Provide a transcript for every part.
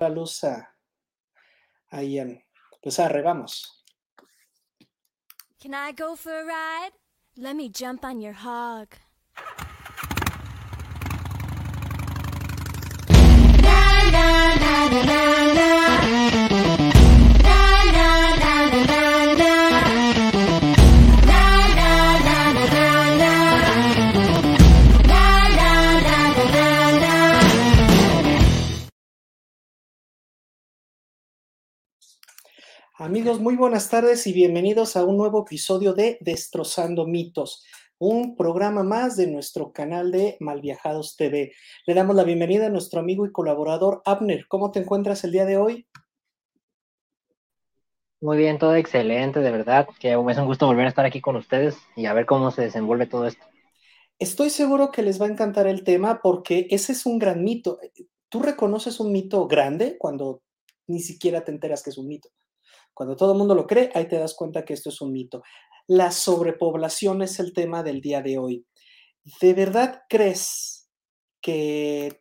la luz a, ahí en, pues arre, vamos. Can I go for a ride? Let me jump on your hog. Amigos, muy buenas tardes y bienvenidos a un nuevo episodio de Destrozando Mitos, un programa más de nuestro canal de Malviajados TV. Le damos la bienvenida a nuestro amigo y colaborador Abner. ¿Cómo te encuentras el día de hoy? Muy bien, todo excelente, de verdad, que es un gusto volver a estar aquí con ustedes y a ver cómo se desenvuelve todo esto. Estoy seguro que les va a encantar el tema porque ese es un gran mito. ¿Tú reconoces un mito grande cuando ni siquiera te enteras que es un mito? Cuando todo el mundo lo cree, ahí te das cuenta que esto es un mito. La sobrepoblación es el tema del día de hoy. ¿De verdad crees que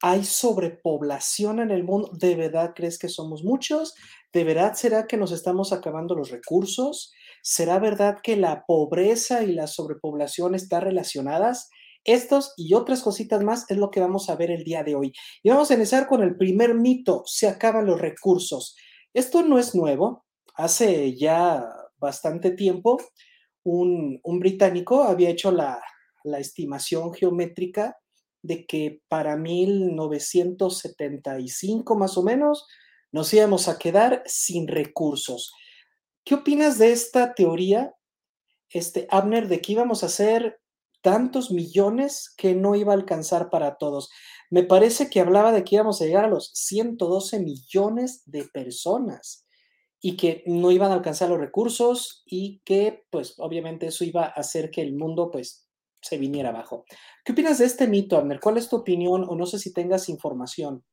hay sobrepoblación en el mundo? ¿De verdad crees que somos muchos? ¿De verdad será que nos estamos acabando los recursos? ¿Será verdad que la pobreza y la sobrepoblación están relacionadas? Estos y otras cositas más es lo que vamos a ver el día de hoy. Y vamos a iniciar con el primer mito, se acaban los recursos. Esto no es nuevo. Hace ya bastante tiempo, un, británico había hecho la, estimación geométrica de que para 1975 más o menos nos íbamos a quedar sin recursos. ¿Qué opinas de esta teoría, este Abner, de que íbamos a hacer tantos millones que no iba a alcanzar para todos? Me parece que hablaba de que íbamos a llegar a los 112 millones de personas y que no iban a alcanzar los recursos y que, pues, obviamente eso iba a hacer que el mundo, pues, se viniera abajo. ¿Qué opinas de este mito, Abner? ¿Cuál es tu opinión o no sé si tengas información?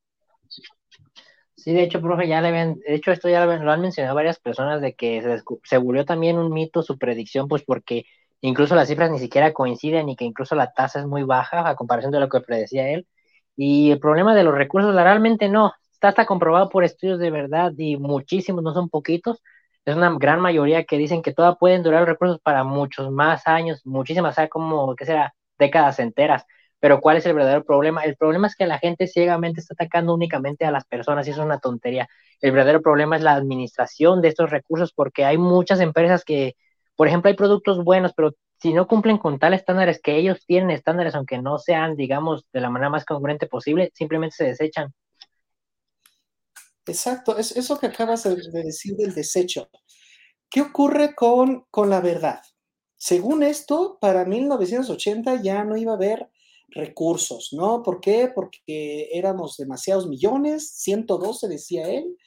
Sí, de hecho, profe, ya de hecho, esto ya lo han mencionado varias personas de que se, se volvió también un mito su predicción, pues porque incluso las cifras ni siquiera coinciden y que incluso la tasa es muy baja a comparación de lo que predecía él. Y el problema de los recursos, realmente no, está hasta comprobado por estudios de verdad y muchísimos, no son poquitos, es una gran mayoría que dicen que todavía pueden durar recursos para muchos más años, muchísimas, sea, como, que será? Décadas enteras. Pero ¿cuál es el verdadero problema? El problema es que la gente ciegamente está atacando únicamente a las personas y eso es una tontería. El verdadero problema es la administración de estos recursos porque hay muchas empresas que, por ejemplo, hay productos buenos, pero si no cumplen con tales estándares que ellos tienen estándares, aunque no sean, digamos, de la manera más congruente posible, simplemente se desechan. Exacto, es eso que acabas de decir del desecho. ¿Qué ocurre con, con la verdad? Según esto, para 1980 ya no iba a haber recursos, ¿no? ¿Por qué? Porque éramos demasiados millones, 112 decía él,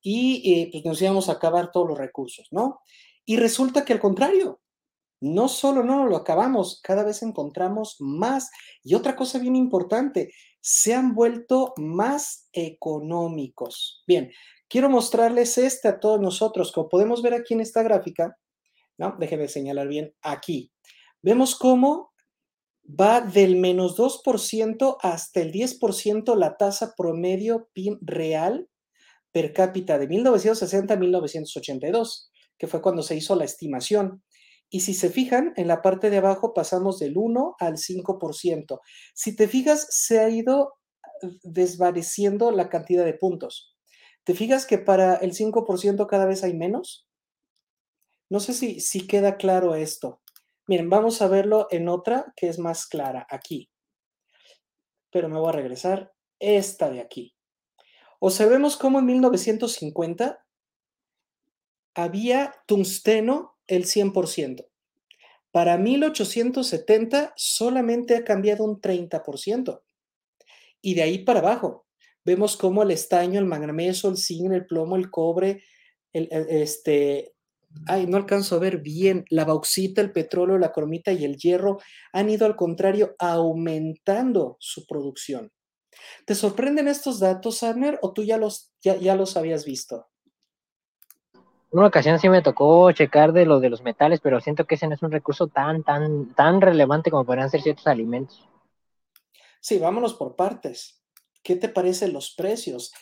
y eh, pues nos íbamos a acabar todos los recursos, ¿no? Y resulta que al contrario, no solo no lo acabamos, cada vez encontramos más. Y otra cosa bien importante, se han vuelto más económicos. Bien, quiero mostrarles este a todos nosotros. Como podemos ver aquí en esta gráfica, ¿no? Déjenme señalar bien aquí. Vemos cómo va del menos 2% hasta el 10% la tasa promedio PIB real per cápita de 1960 a 1982, que fue cuando se hizo la estimación. Y si se fijan, en la parte de abajo pasamos del 1 al 5%. Si te fijas, se ha ido desvaneciendo la cantidad de puntos. ¿Te fijas que para el 5% cada vez hay menos? No sé si, si queda claro esto. Miren, vamos a verlo en otra que es más clara, aquí. Pero me voy a regresar. Esta de aquí. Observemos cómo en 1950 había tungsteno el 100%. Para 1870 solamente ha cambiado un 30%. Y de ahí para abajo, vemos cómo el estaño, el manganeso, el zinc, el plomo, el cobre, este, ay, no alcanzo a ver bien, la bauxita, el petróleo, la cromita y el hierro han ido al contrario aumentando su producción. ¿Te sorprenden estos datos, Abner, o tú ya los, ya, ya los habías visto? Una ocasión sí me tocó checar de lo de los metales, pero siento que ese no es un recurso tan, tan, tan relevante como podrían ser ciertos alimentos. Sí, vámonos por partes. ¿Qué te parecen los precios?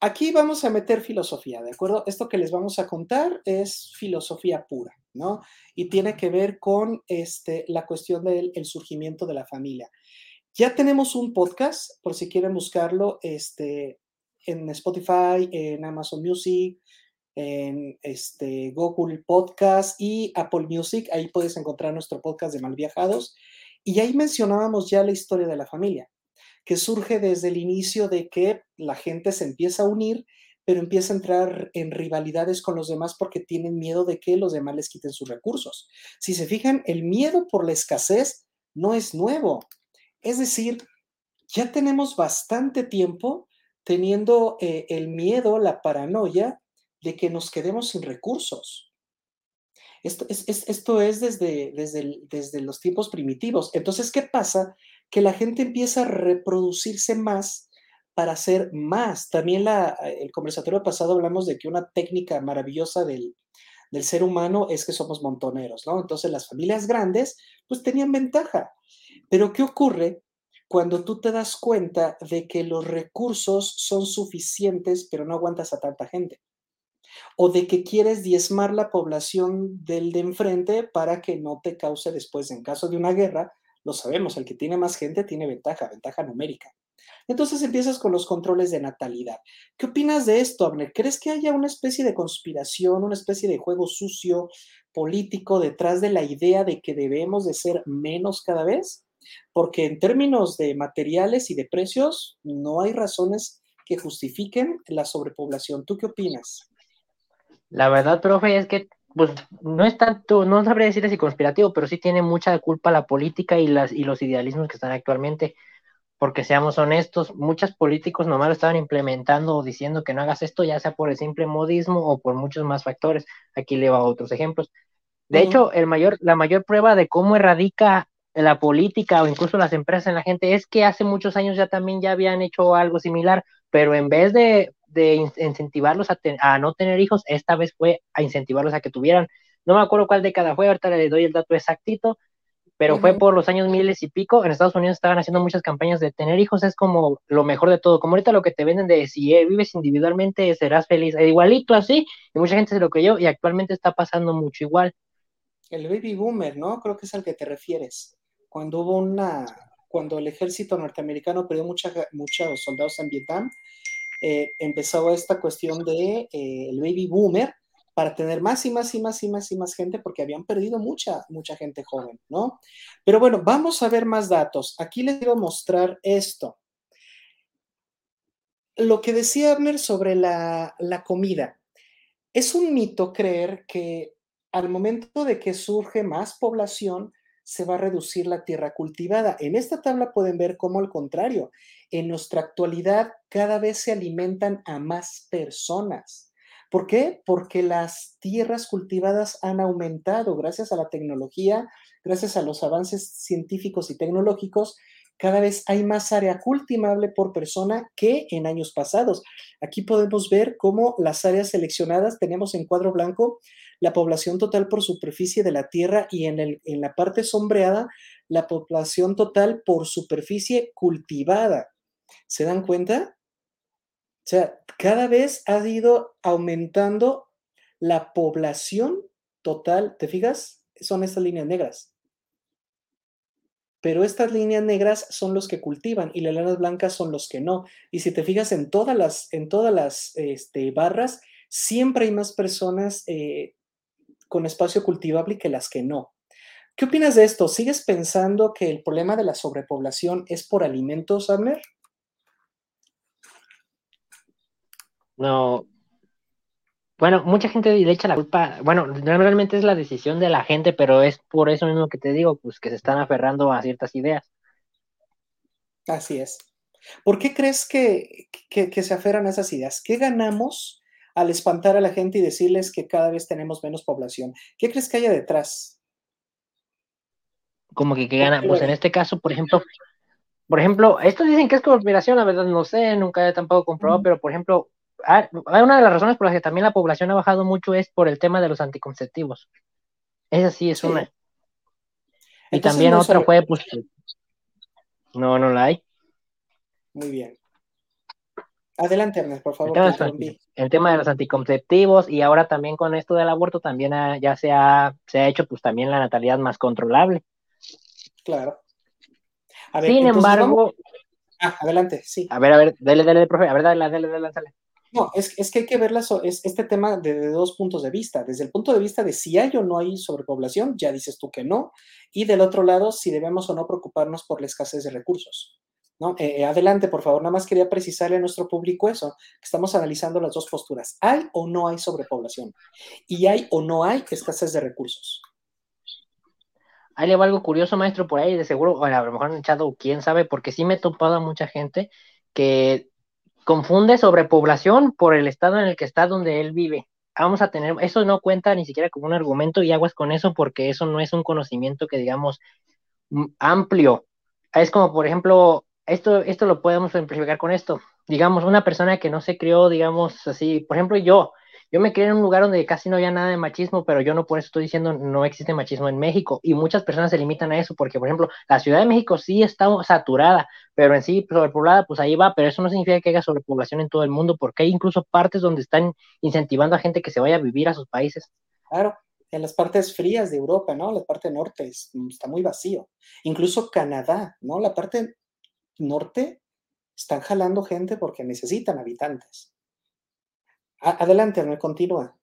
Aquí vamos a meter filosofía, ¿de acuerdo? Esto que les vamos a contar es filosofía pura, ¿no? Y tiene que ver con este, la cuestión del surgimiento de la familia. Ya tenemos un podcast, por si quieren buscarlo, este, en Spotify, en Amazon Music, en este, Google Podcast y Apple Music. Ahí puedes encontrar nuestro podcast de Malviajados. Y ahí mencionábamos ya la historia de la familia que surge desde el inicio de que la gente se empieza a unir, pero empieza a entrar en rivalidades con los demás porque tienen miedo de que los demás les quiten sus recursos. Si se fijan, el miedo por la escasez no es nuevo. Es decir, ya tenemos bastante tiempo teniendo eh, el miedo, la paranoia de que nos quedemos sin recursos. Esto es, esto es desde, desde, desde los tiempos primitivos. Entonces, ¿qué pasa? que la gente empieza a reproducirse más para hacer más. También la, el conversatorio pasado hablamos de que una técnica maravillosa del, del ser humano es que somos montoneros, ¿no? Entonces las familias grandes pues tenían ventaja. Pero ¿qué ocurre cuando tú te das cuenta de que los recursos son suficientes pero no aguantas a tanta gente? O de que quieres diezmar la población del de enfrente para que no te cause después, en caso de una guerra, lo sabemos, el que tiene más gente tiene ventaja, ventaja numérica. Entonces empiezas con los controles de natalidad. ¿Qué opinas de esto, Abner? ¿Crees que haya una especie de conspiración, una especie de juego sucio político detrás de la idea de que debemos de ser menos cada vez? Porque en términos de materiales y de precios, no hay razones que justifiquen la sobrepoblación. ¿Tú qué opinas? La verdad, profe, es que pues no es tanto, no sabría decir si conspirativo, pero sí tiene mucha culpa la política y, las, y los idealismos que están actualmente, porque seamos honestos, muchos políticos nomás lo estaban implementando o diciendo que no hagas esto, ya sea por el simple modismo o por muchos más factores. Aquí le va otros ejemplos. De hecho, el mayor, la mayor prueba de cómo erradica la política o incluso las empresas en la gente es que hace muchos años ya también ya habían hecho algo similar, pero en vez de de incentivarlos a, no tener hijos, esta vez fue a incentivarlos a que tuvieran. No me acuerdo cuál década fue, ahorita le doy el dato exactito, pero fue por los años miles y pico. En Estados Unidos estaban haciendo muchas campañas de tener hijos, es como lo mejor de todo. Como ahorita lo que te venden de si eh, vives individualmente serás feliz, e igualito así, y mucha gente se lo creyó, y actualmente está pasando mucho igual. El baby boomer, ¿no? Creo que es al que te refieres. Cuando hubo una, cuando el ejército norteamericano perdió mucha, muchos soldados en Vietnam, eh, esta cuestión de eh, el baby boomer para tener más y más y más y más y más gente porque habían perdido mucha, mucha gente joven, ¿no? Pero bueno, vamos a ver más datos. Aquí les quiero mostrar esto. Lo que decía Abner sobre la, la comida. Es un mito creer que al momento de que surge más población, se va a reducir la tierra cultivada. En esta tabla pueden ver cómo al contrario, en nuestra actualidad cada vez se alimentan a más personas. ¿Por qué? Porque las tierras cultivadas han aumentado gracias a la tecnología, gracias a los avances científicos y tecnológicos. Cada vez hay más área cultivable por persona que en años pasados. Aquí podemos ver cómo las áreas seleccionadas, tenemos en cuadro blanco la población total por superficie de la Tierra y en, el, en la parte sombreada la población total por superficie cultivada. ¿Se dan cuenta? O sea, cada vez ha ido aumentando la población total. ¿Te fijas? Son estas líneas negras. Pero estas líneas negras son los que cultivan y las líneas blancas son los que no. Y si te fijas en todas las, en todas las este, barras, siempre hay más personas eh, con espacio cultivable que las que no. ¿Qué opinas de esto? ¿Sigues pensando que el problema de la sobrepoblación es por alimentos, Abner? No. Bueno, mucha gente le echa la culpa, bueno, realmente es la decisión de la gente, pero es por eso mismo que te digo, pues que se están aferrando a ciertas ideas. Así es. ¿Por qué crees que, que se aferran a esas ideas? ¿Qué ganamos al espantar a la gente y decirles que cada vez tenemos menos población. ¿Qué crees que haya detrás? Como que, que gana, pues en este caso, por ejemplo, por ejemplo, estos dicen que es conspiración, la verdad no sé, nunca he tampoco comprobado, pero por ejemplo, hay una de las razones por las que también la población ha bajado mucho es por el tema de los anticonceptivos. Esa sí es una. Y también otra fue, pues, no, no la hay. Muy bien. Adelante, Ernest, por favor. El tema, el tema, de los anticonceptivos y ahora también con esto del aborto también ya se ha, se ha hecho pues también la natalidad más controlable. Claro. Sin embargo... Ah, adelante, sí. A ver, a ver, dale, dale, profe, a ver, dale, dale, dale, dale. No, es, es, que hay que ver es, este tema desde dos puntos de vista. Desde el punto de vista de si hay o no hay sobrepoblación, ya dices tú que no. Y del otro lado, si debemos o no preocuparnos por la escasez de recursos. ¿No? Eh, eh, adelante, por favor. Nada más quería precisarle a nuestro público eso, que estamos analizando las dos posturas. ¿Hay o no hay sobrepoblación? Y hay o no hay escasez de recursos. Ahí le va algo curioso, maestro, por ahí, de seguro, bueno, a lo mejor han echado, quién sabe, porque sí me he topado a mucha gente que confunde sobrepoblación por el estado en el que está donde él vive. Vamos a tener, eso no cuenta ni siquiera como un argumento y aguas con eso porque eso no es un conocimiento que digamos amplio. Es como, por ejemplo, esto, esto lo podemos simplificar con esto. Digamos, una persona que no se crió, digamos así, por ejemplo, yo, yo me crié en un lugar donde casi no había nada de machismo, pero yo no por eso estoy diciendo no existe machismo en México. Y muchas personas se limitan a eso, porque, por ejemplo, la Ciudad de México sí está saturada, pero en sí sobrepoblada, pues ahí va, pero eso no significa que haya sobrepoblación en todo el mundo, porque hay incluso partes donde están incentivando a gente que se vaya a vivir a sus países. Claro, en las partes frías de Europa, ¿no? La parte norte está muy vacío. Incluso Canadá, ¿no? La parte norte están jalando gente porque necesitan habitantes. Adelante, me continúa.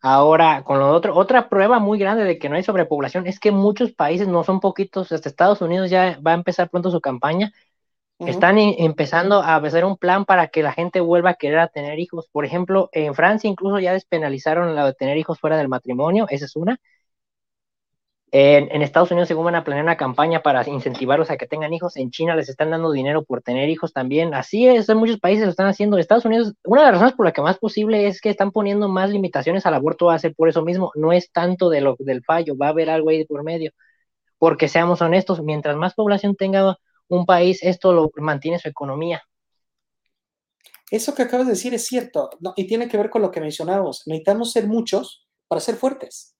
Ahora, con lo otro, otra prueba muy grande de que no hay sobrepoblación es que muchos países, no son poquitos, hasta Estados Unidos ya va a empezar pronto su campaña, están empezando a hacer un plan para que la gente vuelva a querer a tener hijos. Por ejemplo, en Francia incluso ya despenalizaron la de tener hijos fuera del matrimonio, esa es una. En, Estados Unidos se van a planear una campaña para incentivarlos a que tengan hijos. En China les están dando dinero por tener hijos también. Así es, en muchos países lo están haciendo. Estados Unidos, una de las razones por la que más posible es que están poniendo más limitaciones al aborto va a ser por eso mismo. No es tanto de lo, del fallo, va a haber algo ahí por medio. Porque seamos honestos, mientras más población tenga un país, esto lo mantiene su economía. Eso que acabas de decir es cierto, y tiene que ver con lo que mencionábamos. Necesitamos ser muchos para ser fuertes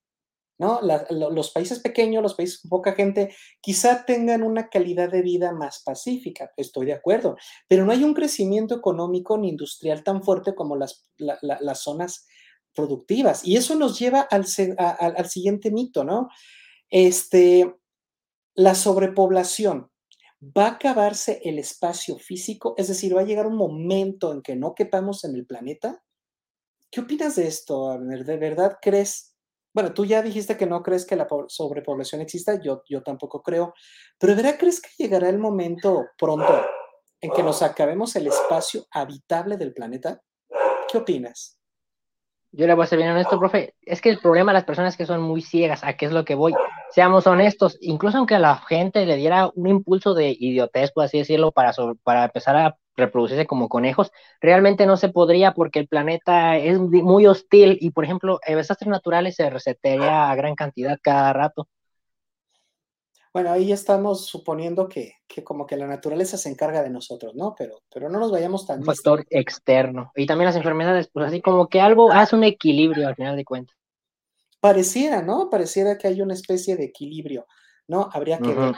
los países pequeños, los países con poca gente, quizá tengan una calidad de vida más pacífica, estoy de acuerdo, pero no hay un crecimiento económico ni industrial tan fuerte como las, las zonas productivas. Y eso nos lleva al, al siguiente mito, ¿no? Este, la sobrepoblación. ¿Va a acabarse el espacio físico? Es decir, ¿va a llegar un momento en que no quepamos en el planeta? ¿Qué opinas de esto? ¿De verdad crees bueno, tú ya dijiste que no crees que la sobrepoblación exista, yo, yo tampoco creo, pero ¿verdad crees que llegará el momento pronto en que nos acabemos el espacio habitable del planeta? ¿Qué opinas? Yo le voy a ser bien honesto, profe. Es que el problema de las personas que son muy ciegas, ¿a qué es lo que voy? Seamos honestos, incluso aunque a la gente le diera un impulso de idiotez, por así decirlo, para, para empezar a reproducirse como conejos, realmente no se podría porque el planeta es muy hostil y, por ejemplo, desastres naturales se resetearía a gran cantidad cada rato. Bueno, ahí estamos suponiendo que, como que la naturaleza se encarga de nosotros, ¿no? Pero, pero no nos vayamos tan... Un factor externo. Y también las enfermedades, pues así como que algo hace un equilibrio al final de cuentas. Pareciera, ¿no? Pareciera que hay una especie de equilibrio, ¿no? Habría que ver.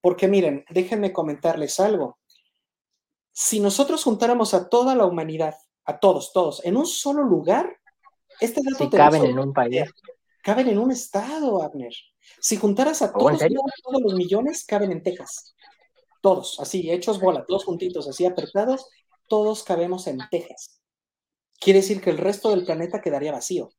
Porque miren, déjenme comentarles algo. Si nosotros juntáramos a toda la humanidad, a todos, todos, en un solo lugar, este dato... Si caben en un país. Caben en un estado, Abner. Si juntaras a todos, todos los millones, caben en Texas. Todos, así, hechos bola, todos juntitos, así apretados, todos cabemos en Texas. Quiere decir que el resto del planeta quedaría vacío.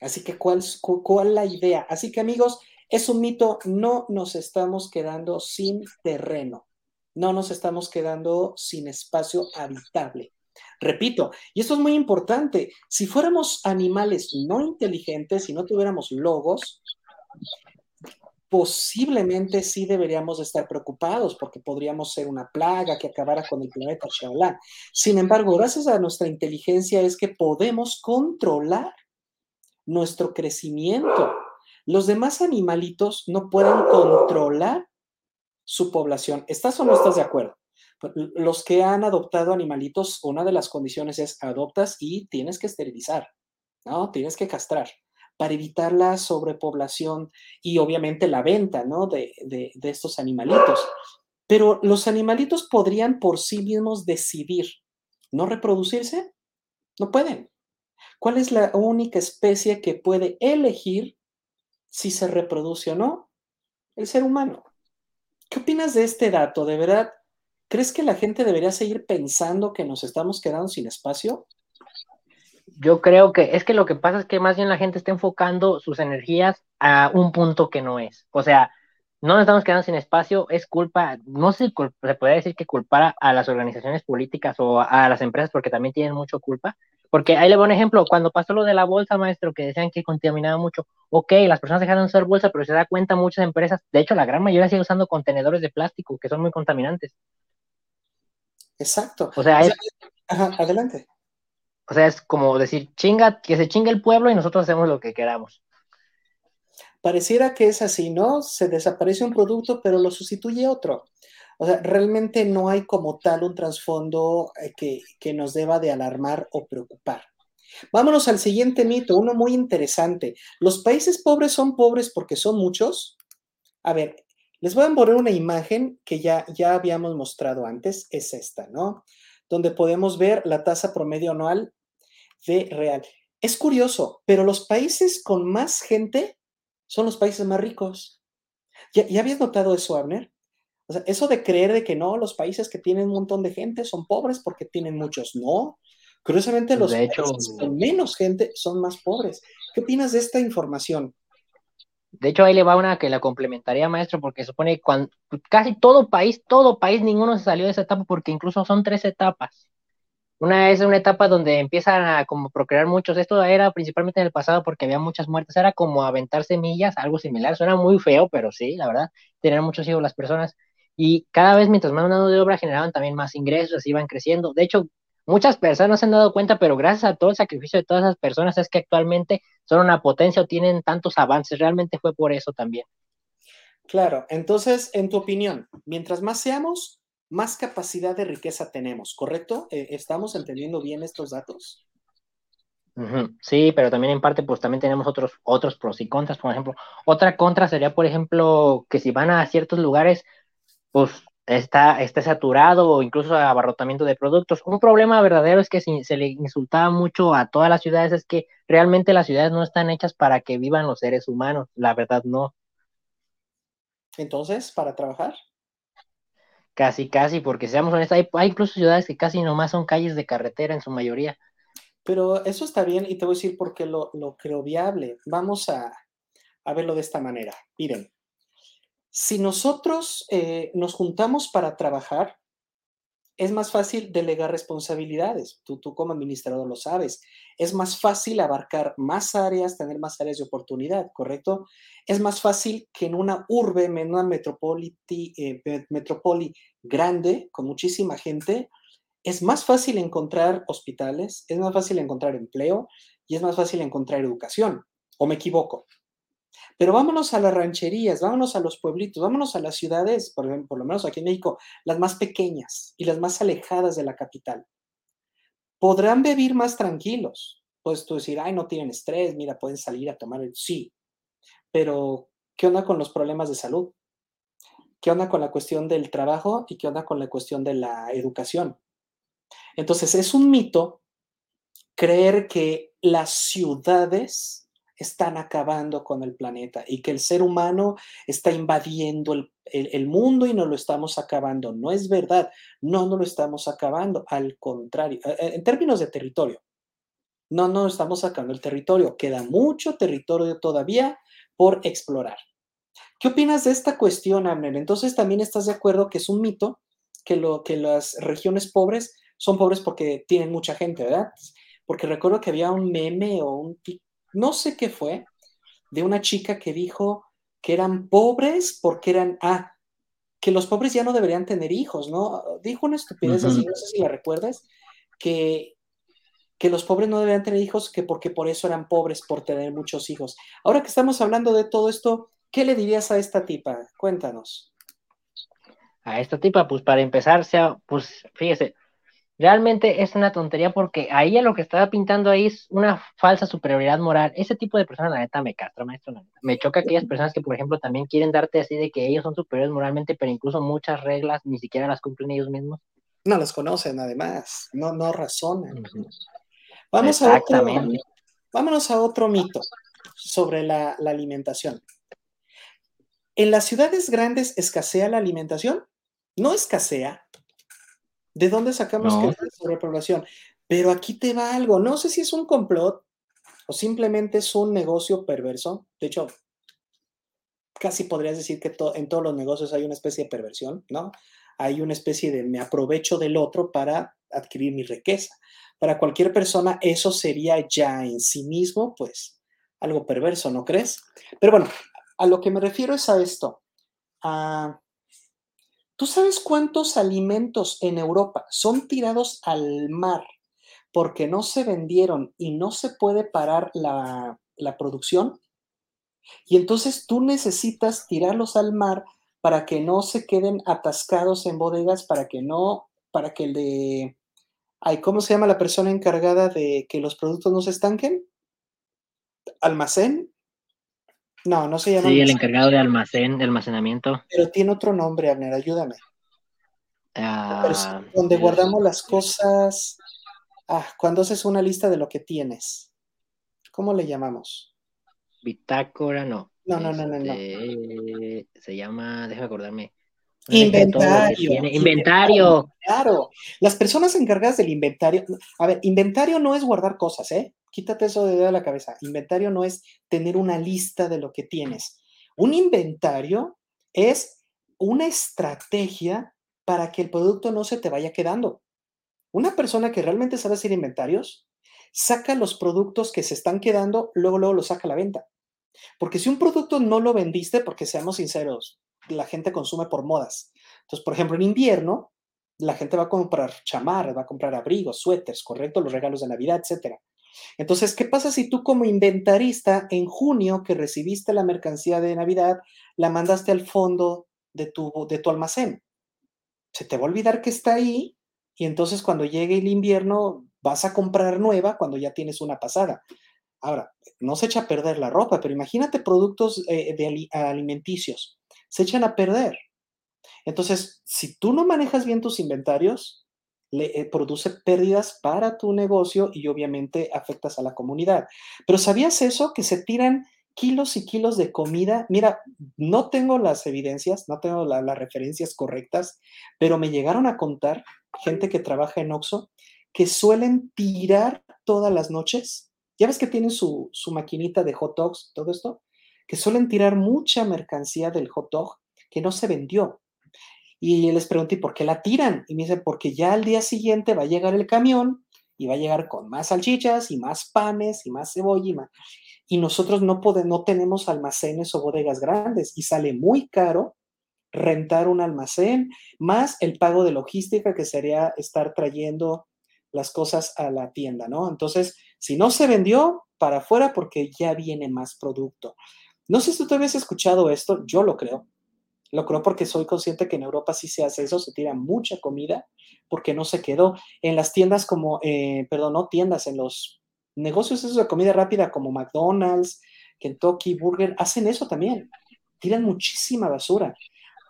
Así que, ¿cuál, ¿cuál la idea? Así que, amigos, es un mito, no nos estamos quedando sin terreno, no nos estamos quedando sin espacio habitable. Repito, y esto es muy importante, si fuéramos animales no inteligentes, si no tuviéramos logos, posiblemente sí deberíamos estar preocupados porque podríamos ser una plaga que acabara con el planeta Sin embargo, gracias a nuestra inteligencia es que podemos controlar nuestro crecimiento. Los demás animalitos no pueden controlar su población. ¿Estás o no estás de acuerdo? Pues, los que han adoptado animalitos, una de las condiciones es adoptas y tienes que esterilizar, ¿no? Tienes que castrar para evitar la sobrepoblación y obviamente la venta, ¿no? De, de, estos animalitos. Pero los animalitos podrían por sí mismos decidir no reproducirse. No pueden. ¿Cuál es la única especie que puede elegir si se reproduce o no? El ser humano. ¿Qué opinas de este dato? ¿De verdad crees que la gente debería seguir pensando que nos estamos quedando sin espacio? Yo creo que es que lo que pasa es que más bien la gente está enfocando sus energías a un punto que no es. O sea, no nos estamos quedando sin espacio, es culpa, no sé, se puede decir que culpar a las organizaciones políticas o a las empresas porque también tienen mucho culpa, porque ahí le voy un ejemplo, cuando pasó lo de la bolsa, maestro, que decían que contaminaba mucho, ok, las personas dejaron de usar bolsa, pero se da cuenta muchas empresas, de hecho la gran mayoría sigue usando contenedores de plástico que son muy contaminantes. Exacto. O sea, es, adelante. O sea, es como decir, chinga, que se chinga el pueblo y nosotros hacemos lo que queramos. Pareciera que es así, ¿no? Se desaparece un producto, pero lo sustituye otro. O sea, realmente no hay como tal un trasfondo eh, que, que nos deba de alarmar o preocupar. Vámonos al siguiente mito, uno muy interesante. ¿Los países pobres son pobres porque son muchos? A ver, les voy a poner una imagen que ya, ya habíamos mostrado antes, es esta, ¿no? Donde podemos ver la tasa promedio anual de real. Es curioso, pero los países con más gente son los países más ricos. ¿Ya, habías notado eso, Abner? O sea, eso de creer de que no, los países que tienen un montón de gente son pobres porque tienen muchos, no. Curiosamente, los países con menos gente son más pobres. ¿Qué opinas de esta información? De hecho, ahí le va una que la complementaría, maestro, porque supone que cuando, casi todo país, todo país, ninguno se salió de esa etapa, porque incluso son tres etapas. Una es una etapa donde empiezan a como procrear muchos. Esto era principalmente en el pasado porque había muchas muertes. Era como aventar semillas, algo similar. Suena muy feo, pero sí, la verdad, tener muchos hijos las personas. Y cada vez mientras más mano de obra generaban también más ingresos, iban creciendo. De hecho, muchas personas se han dado cuenta, pero gracias a todo el sacrificio de todas esas personas es que actualmente son una potencia o tienen tantos avances. Realmente fue por eso también. Claro, entonces, en tu opinión, mientras más seamos, más capacidad de riqueza tenemos, ¿correcto? Eh, ¿Estamos entendiendo bien estos datos? Sí, pero también en parte, pues también tenemos otros, otros pros y contras. Por ejemplo, otra contra sería, por ejemplo, que si van a ciertos lugares, pues está, está saturado o incluso abarrotamiento de productos. Un problema verdadero es que si se le insultaba mucho a todas las ciudades, es que realmente las ciudades no están hechas para que vivan los seres humanos. La verdad, no. Entonces, ¿para trabajar? Casi, casi, porque seamos honestos, hay, incluso ciudades que casi nomás son calles de carretera en su mayoría. Pero eso está bien y te voy a decir por qué lo, lo creo viable. Vamos a, verlo de esta manera. Miren, si nosotros eh, nos juntamos para trabajar, es más fácil delegar responsabilidades. Tú, tú como administrador lo sabes. Es más fácil abarcar más áreas, tener más áreas de oportunidad, ¿correcto? Es más fácil que en una urbe, en una metrópoli, eh, grande, con muchísima gente, es más fácil encontrar hospitales, es más fácil encontrar empleo y es más fácil encontrar educación. ¿O me equivoco? Pero vámonos a las rancherías, vámonos a los pueblitos, vámonos a las ciudades, por, por lo menos aquí en México, las más pequeñas y las más alejadas de la capital. Podrán vivir más tranquilos. Puedes tú decir, ay, no tienen estrés, mira, pueden salir a tomar el... Sí, pero ¿qué onda con los problemas de salud? ¿Qué onda con la cuestión del trabajo y qué onda con la cuestión de la educación? Entonces, es un mito creer que las ciudades están acabando con el planeta y que el ser humano está invadiendo el, mundo y no lo estamos acabando. No es verdad, no, no lo estamos acabando, al contrario, eh, eh, en términos de territorio. No, no estamos sacando el territorio, queda mucho territorio todavía por explorar. ¿Qué opinas de esta cuestión, Amner? Entonces también estás de acuerdo que es un mito que, lo, que las regiones pobres son pobres porque tienen mucha gente, ¿verdad? Porque recuerdo que había un meme o un no sé qué fue, de una chica que dijo que eran pobres porque eran, ah, que los pobres ya no deberían tener hijos, ¿no? Dijo una estupidez así, no sé si la recuerdas, que, que los pobres no deberían tener hijos, que porque por eso eran pobres, por tener muchos hijos. Ahora que estamos hablando de todo esto, ¿qué le dirías a esta tipa? Cuéntanos. A esta tipa, pues para empezar, sea, pues fíjese, realmente es una tontería porque ahí a lo que estaba pintando ahí es una falsa superioridad moral. Ese tipo de personas, la neta, me castra, maestro. La neta. Me choca aquellas personas que, por ejemplo, también quieren darte así de que ellos son superiores moralmente, pero incluso muchas reglas ni siquiera las cumplen ellos mismos. No las conocen, además, no, no razonan. Vamos a otro, vámonos a otro mito sobre la, la alimentación. ¿En las ciudades grandes escasea la alimentación? No escasea, ¿De dónde sacamos que es sobrepoblación? Pero aquí te va algo. No sé si es un complot o simplemente es un negocio perverso. De hecho, casi podrías decir que en todos los negocios hay una especie de perversión, ¿no? Hay una especie de me aprovecho del otro para adquirir mi riqueza. Para cualquier persona eso sería ya en sí mismo, pues, algo perverso, ¿no crees? Pero bueno, a lo que me refiero es a esto. A ¿Tú sabes cuántos alimentos en Europa son tirados al mar porque no se vendieron y no se puede parar la, producción? Y entonces tú necesitas tirarlos al mar para que no se queden atascados en bodegas, para que no, para que el de, ay, ¿cómo se llama la persona encargada de que los productos no se estanquen? ¿Almacén? No, no se llama. Sí, el encargado de almacén, de almacenamiento. Pero tiene otro nombre, Abner, ayúdame. Ah, donde guardamos las cosas. Ah, cuando haces una lista de lo que tienes. ¿Cómo le llamamos? Bitácora, no. No, no, no, no, no. Este, se llama, déjame acordarme. Inventario. Inventario. Claro. Las personas encargadas del inventario. A ver, inventario no es guardar cosas, ¿eh? Quítate eso de la cabeza. Inventario no es tener una lista de lo que tienes. Un inventario es una estrategia para que el producto no se te vaya quedando. Una persona que realmente sabe hacer inventarios, saca los productos que se están quedando, luego, luego los saca a la venta. Porque si un producto no lo vendiste, porque seamos sinceros, la gente consume por modas. Entonces, por ejemplo, en invierno, la gente va a comprar chamarras, va a comprar abrigos, suéteres, ¿correcto? Los regalos de Navidad, etcétera. Entonces, ¿qué pasa si tú como inventarista en junio que recibiste la mercancía de Navidad, la mandaste al fondo de tu, de tu almacén? Se te va a olvidar que está ahí y entonces cuando llegue el invierno vas a comprar nueva cuando ya tienes una pasada. Ahora, no se echa a perder la ropa, pero imagínate productos eh, de alimenticios, se echan a perder. Entonces, si tú no manejas bien tus inventarios, le, eh, produce pérdidas para tu negocio y obviamente afectas a la comunidad. Pero ¿sabías eso? Que se tiran kilos y kilos de comida. Mira, no tengo las evidencias, no tengo las referencias correctas, pero me llegaron a contar gente que trabaja en Oxxo que suelen tirar todas las noches. Ya ves que tienen su, su maquinita de hot dogs, todo esto, que suelen tirar mucha mercancía del hot dog que no se vendió. Y les pregunté, ¿por qué la tiran? Y me dicen, porque ya al día siguiente va a llegar el camión y va a llegar con más salchichas y más panes y más cebolla y más. Y nosotros no, no tenemos almacenes o bodegas grandes y sale muy caro rentar un almacén, más el pago de logística que sería estar trayendo las cosas a la tienda, ¿no? Entonces, si no se vendió, para afuera porque ya viene más producto. No sé si tú habías escuchado esto, yo lo creo. Lo creo porque soy consciente que en Europa sí se hace eso, se tira mucha comida porque no se quedó. En las tiendas como, eh, perdón, no tiendas, en los negocios esos de comida rápida como McDonald's, Kentucky, Burger, hacen eso también. Tiran muchísima basura.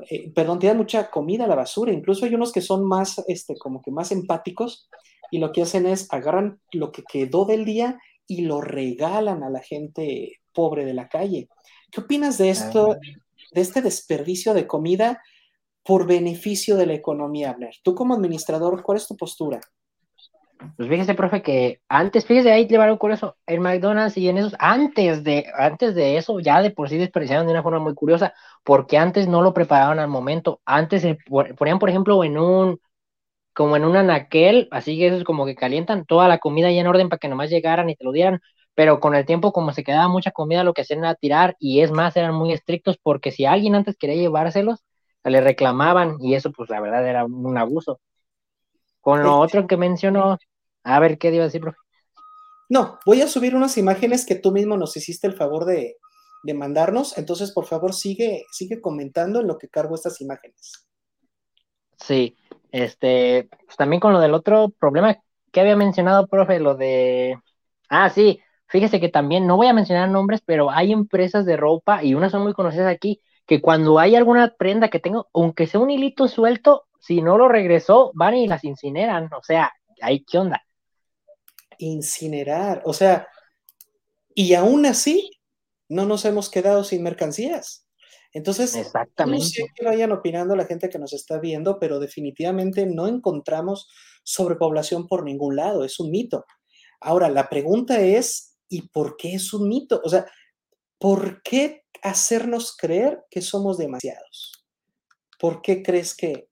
Eh, perdón, tiran mucha comida a la basura. Incluso hay unos que son más, este, como que más empáticos y lo que hacen es agarran lo que quedó del día y lo regalan a la gente pobre de la calle. ¿Qué opinas de esto? De este desperdicio de comida por beneficio de la economía, Abner. Tú como administrador, ¿cuál es tu postura? Pues fíjese, profe, que antes, fíjese, ahí llevaron con eso, en McDonald's y en esos, antes de, antes de eso, ya de por sí desperdiciaron de una forma muy curiosa, porque antes no lo preparaban al momento, antes se ponían, por ejemplo, en un, como en un anaquel, así que eso es como que calientan toda la comida ya en orden para que nomás llegaran y te lo dieran, pero con el tiempo como se quedaba mucha comida lo que hacían era tirar y es más eran muy estrictos porque si alguien antes quería llevárselos le reclamaban y eso pues la verdad era un abuso. Con lo otro que mencionó, a ver qué iba a decir, profe. No, voy a subir unas imágenes que tú mismo nos hiciste el favor de, de mandarnos, entonces por favor sigue, sigue comentando en lo que cargo estas imágenes. Sí, Este, pues también con lo del otro problema que había mencionado, profe, lo de... Ah, sí, fíjese que también, no voy a mencionar nombres, pero hay empresas de ropa, y unas son muy conocidas aquí, que cuando hay alguna prenda que tengo, aunque sea un hilito suelto, si no lo regresó, van y las incineran. O sea, ahí qué onda. Incinerar, o sea, y aún así no nos hemos quedado sin mercancías. Entonces, Exactamente. no sé qué vayan opinando la gente que nos está viendo, pero definitivamente no encontramos sobrepoblación por ningún lado, es un mito. Ahora, la pregunta es, ¿y por qué es un mito? O sea, ¿por qué hacernos creer que somos demasiados? ¿Por qué crees que,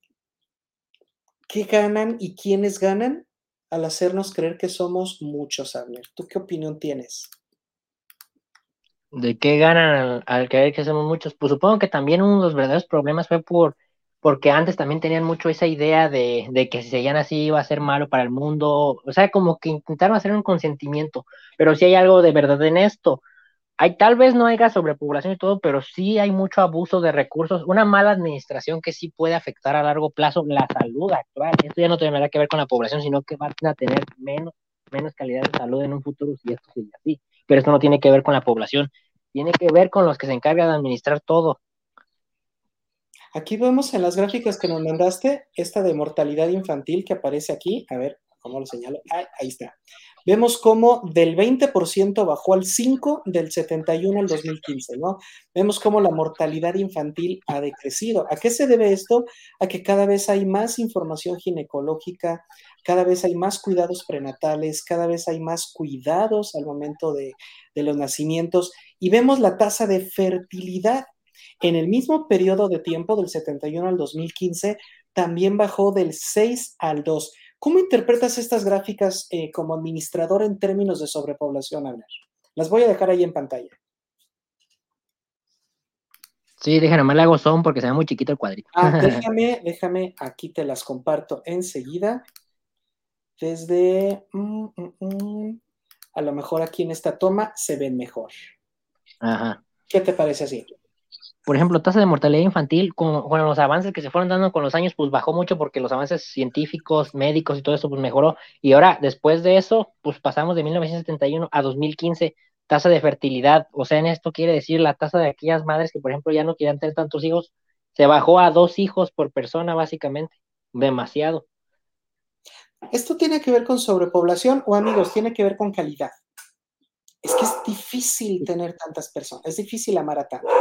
qué ganan y quiénes ganan al hacernos creer que somos muchos, Abner? ¿Tú qué opinión tienes? ¿De qué ganan al, al creer que somos muchos? Pues supongo que también uno de los verdaderos problemas fue por porque antes también tenían mucho esa idea de, que si seguían así iba a ser malo para el mundo, o sea, como que intentaron hacer un consentimiento, pero si hay algo de verdad en esto. Hay, tal vez no haya sobrepoblación y todo, pero sí hay mucho abuso de recursos, una mala administración que sí puede afectar a largo plazo la salud actual. Esto ya no tendrá que ver con la población, sino que van a tener menos, menos calidad de salud en un futuro si esto sigue así. Pero esto no tiene que ver con la población, tiene que ver con los que se encargan de administrar todo. Aquí vemos en las gráficas que nos mandaste esta de mortalidad infantil que aparece aquí. A ver, ¿cómo lo señalo? Ah, ahí está. Vemos cómo del 20% bajó al 5 del 71 al 2015, ¿no? Vemos cómo la mortalidad infantil ha decrecido. ¿A qué se debe esto? A que cada vez hay más información ginecológica, cada vez hay más cuidados prenatales, cada vez hay más cuidados al momento de, de los nacimientos y vemos la tasa de fertilidad en el mismo periodo de tiempo, del 71 al 2015, también bajó del 6 al 2. ¿Cómo interpretas estas gráficas eh, como administrador en términos de sobrepoblación, Abner? Las voy a dejar ahí en pantalla. Sí, déjame, nomás le hago son porque se ve muy chiquito el cuadrito. Ah, déjame, déjame, aquí te las comparto enseguida. Desde, mm, mm, mm, a lo mejor aquí en esta toma se ven mejor. Ajá. ¿Qué te parece así? Por ejemplo, tasa de mortalidad infantil, con, los avances que se fueron dando con los años, pues bajó mucho porque los avances científicos, médicos y todo eso, pues mejoró. Y ahora, después de eso, pues pasamos de 1971 a 2015, tasa de fertilidad. O sea, en esto quiere decir la tasa de aquellas madres que, por ejemplo, ya no quieran tener tantos hijos, se bajó a dos hijos por persona, básicamente. Demasiado. ¿Esto tiene que ver con sobrepoblación o, amigos, tiene que ver con calidad? Es que es difícil tener tantas personas, es difícil amar a tantos.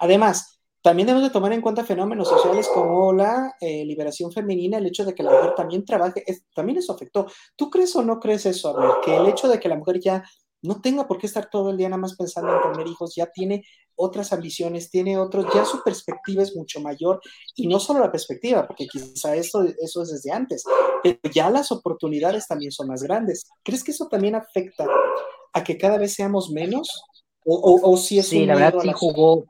Además, también debemos de tomar en cuenta fenómenos sociales como la eh, liberación femenina, el hecho de que la mujer también trabaje, es, también eso afectó. ¿Tú crees o no crees eso, Abel? Que el hecho de que la mujer ya no tenga por qué estar todo el día nada más pensando en tener hijos, ya tiene otras ambiciones, tiene otros, ya su perspectiva es mucho mayor y no solo la perspectiva, porque quizá eso, eso es desde antes, pero ya las oportunidades también son más grandes. ¿Crees que eso también afecta a que cada vez seamos menos? ¿O, o, o si es sí, la verdad sí la jugó,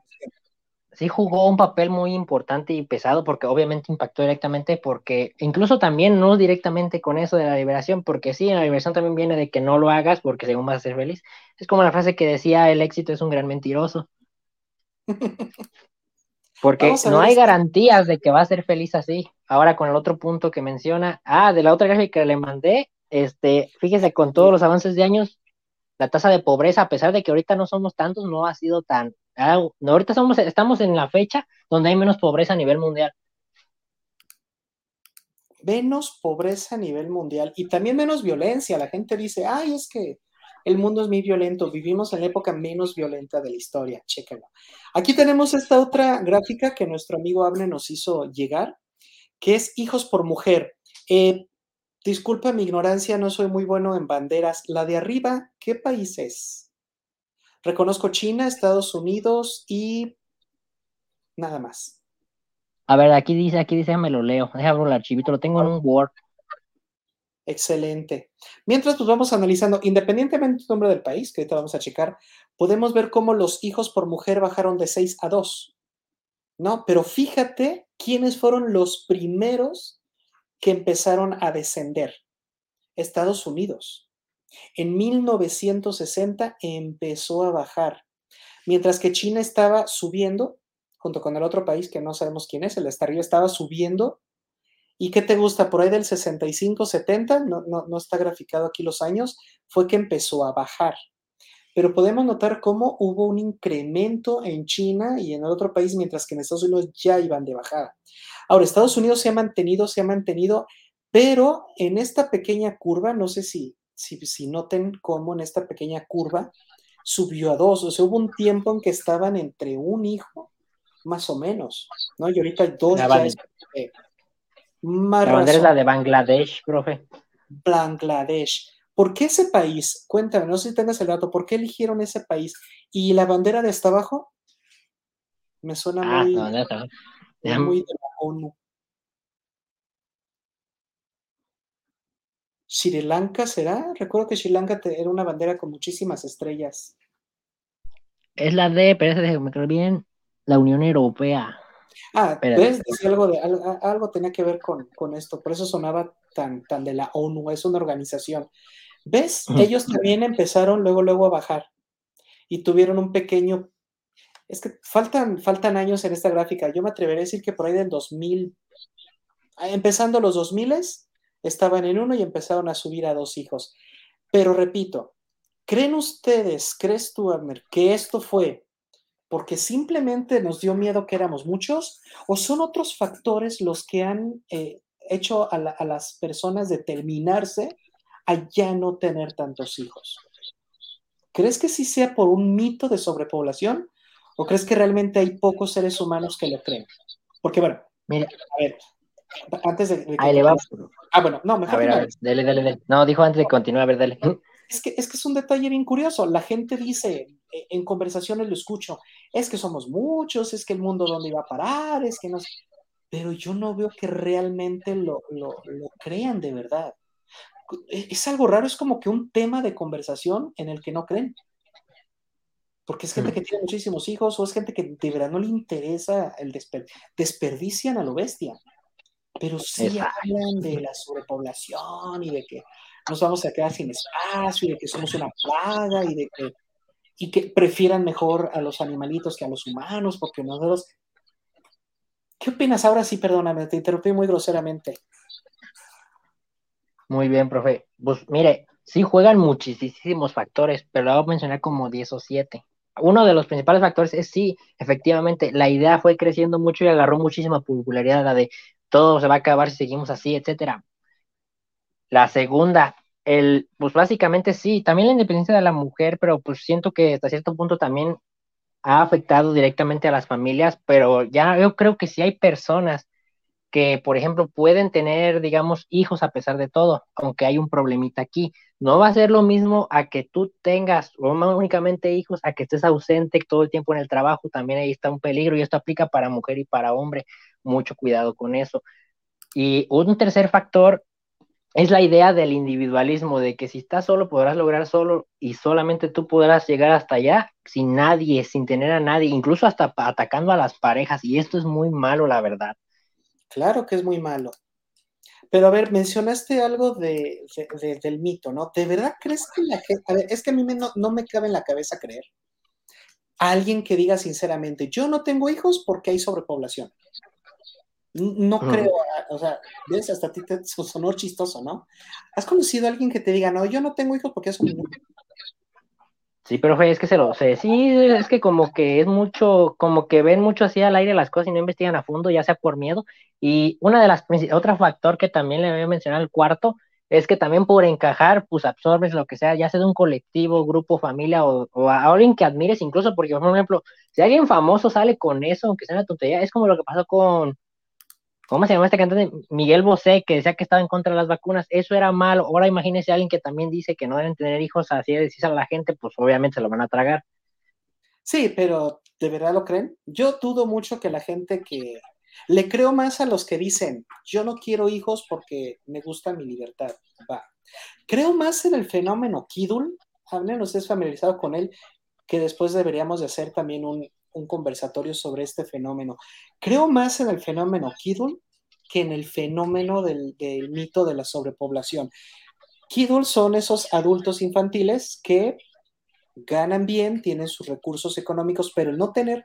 sí jugó un papel muy importante y pesado porque obviamente impactó directamente porque incluso también no directamente con eso de la liberación, porque sí, en la liberación también viene de que no lo hagas porque según vas a ser feliz. Es como la frase que decía, el éxito es un gran mentiroso. Porque no hay garantías de que va a ser feliz así. Ahora con el otro punto que menciona, ah, de la otra gráfica que le mandé, este, fíjese, con todos los avances de años, la tasa de pobreza, a pesar de que ahorita no somos tantos, no ha sido tan, ah, no, ahorita somos, estamos en la fecha donde hay menos pobreza a nivel mundial. menos pobreza a nivel mundial y también menos violencia. La gente dice, ay, es que el mundo es muy violento, vivimos en la época menos violenta de la historia, chéquenlo. Aquí tenemos esta otra gráfica que nuestro amigo Abne nos hizo llegar, que es hijos por mujer. Eh, disculpa mi ignorancia, no soy muy bueno en banderas. La de arriba, ¿qué país es? Reconozco China, Estados Unidos y nada más. A ver, aquí dice, aquí dice, me lo leo, déjame el archivito, lo tengo en un Word. Excelente. Mientras, pues vamos analizando, independientemente del nombre del país, que ahorita vamos a checar, podemos ver cómo los hijos por mujer bajaron de 6 a 2. ¿No? Pero fíjate quiénes fueron los primeros que empezaron a descender. Estados Unidos. En 1960 empezó a bajar, mientras que China estaba subiendo, junto con el otro país que no sabemos quién es, el arriba estaba subiendo ¿Y qué te gusta? Por ahí del 65, 70, no, no, no está graficado aquí los años, fue que empezó a bajar. Pero podemos notar cómo hubo un incremento en China y en el otro país, mientras que en Estados Unidos ya iban de bajada. Ahora, Estados Unidos se ha mantenido, se ha mantenido, pero en esta pequeña curva, no sé si, si, si noten cómo en esta pequeña curva subió a dos. O sea, hubo un tiempo en que estaban entre un hijo, más o menos, ¿no? Y ahorita hay dos. Ya es, eh, más la bandera es la de Bangladesh, profe. Bangladesh. ¿Por qué ese país? Cuéntame, no sé si tengas el dato, ¿por qué eligieron ese país? ¿Y la bandera de hasta abajo? Me suena Ah, muy, Déjame- muy de la ONU. ¿Sri Lanka será? Recuerdo que Sri Lanka era una bandera con muchísimas estrellas. Es la de, pero déjame creer bien, la Unión Europea. Ah. ¿ves? Algo, de, al- a- algo tenía que ver con, con esto, por eso sonaba tan, tan de la ONU, es una organización. ¿Ves? Ellos también empezaron luego, luego a bajar y tuvieron un pequeño... Es que faltan, faltan años en esta gráfica. Yo me atrevería a decir que por ahí del 2000, ah, empezando los 2000, estaban en uno y empezaron a subir a dos hijos. Pero repito, ¿creen ustedes, crees tú, Abner, que esto fue porque simplemente nos dio miedo que éramos muchos o son otros factores los que han eh, hecho a, la- a las personas determinarse a ya no tener tantos hijos? ¿Crees que sí sea por un mito de sobrepoblación o crees que realmente hay pocos seres humanos que lo creen? Porque bueno, Mira, a ver, antes de... de que ahí le va. Ah, bueno, no, mejor A ver, a ver, vez. dele, dele, dele. No, dijo antes de continuar, a ver, dale. Es que, es que es un detalle bien curioso. La gente dice, eh, en conversaciones lo escucho, es que somos muchos, es que el mundo dónde iba a parar, es que no sé. Pero yo no veo que realmente lo, lo, lo crean de verdad. Es, es algo raro, es como que un tema de conversación en el que no creen. Porque es gente Mm. que tiene muchísimos hijos o es gente que de verdad no le interesa el desper desperdician a lo bestia. Pero sí hablan de la sobrepoblación y de que nos vamos a quedar sin espacio y de que somos una plaga y de que, y que prefieran mejor a los animalitos que a los humanos porque nosotros... ¿Qué opinas ahora? Sí, perdóname, te interrumpí muy groseramente. Muy bien, profe. Pues mire, sí juegan muchísimos factores, pero lo voy a mencionar como 10 o 7. Uno de los principales factores es sí, efectivamente, la idea fue creciendo mucho y agarró muchísima popularidad, la de todo se va a acabar si seguimos así, etcétera. La segunda, el, pues básicamente sí, también la independencia de la mujer, pero pues siento que hasta cierto punto también ha afectado directamente a las familias, pero ya yo creo que sí hay personas que, por ejemplo, pueden tener, digamos, hijos a pesar de todo, aunque hay un problemita aquí. No va a ser lo mismo a que tú tengas únicamente hijos, a que estés ausente todo el tiempo en el trabajo, también ahí está un peligro y esto aplica para mujer y para hombre. Mucho cuidado con eso. Y un tercer factor es la idea del individualismo, de que si estás solo podrás lograr solo y solamente tú podrás llegar hasta allá sin nadie, sin tener a nadie, incluso hasta atacando a las parejas. Y esto es muy malo, la verdad. Claro que es muy malo. Pero a ver, mencionaste algo de, de, de, del mito, ¿no? ¿De verdad crees que la gente... A ver, es que a mí me, no, no, me cabe en la cabeza creer. A alguien que diga sinceramente, yo no tengo hijos porque hay sobrepoblación. No creo, o sea, ves, hasta ti te sonó chistoso, ¿no? ¿Has conocido a alguien que te diga, no, yo no tengo hijos porque es un Sí, pero es que se lo sé. Sí, es que como que es mucho, como que ven mucho así al aire las cosas y no investigan a fondo, ya sea por miedo. Y una de las otro factor que también le voy a mencionar el cuarto es que también por encajar, pues absorbes lo que sea, ya sea de un colectivo, grupo, familia o, o a alguien que admires, incluso porque, por ejemplo, si alguien famoso sale con eso, aunque sea una tontería, es como lo que pasó con, ¿cómo se llama este cantante? Miguel Bosé, que decía que estaba en contra de las vacunas, eso era malo. Ahora imagínese a alguien que también dice que no deben tener hijos, así de decirse a la gente, pues obviamente se lo van a tragar. Sí, pero ¿de verdad lo creen? Yo dudo mucho que la gente que... Le creo más a los que dicen, yo no quiero hijos porque me gusta mi libertad. Va. Creo más en el fenómeno Kidul, no estés familiarizado con él, que después deberíamos de hacer también un, un conversatorio sobre este fenómeno. Creo más en el fenómeno Kidul que en el fenómeno del, mito de la sobrepoblación. Kidul son esos adultos infantiles que ganan bien, tienen sus recursos económicos, pero el no tener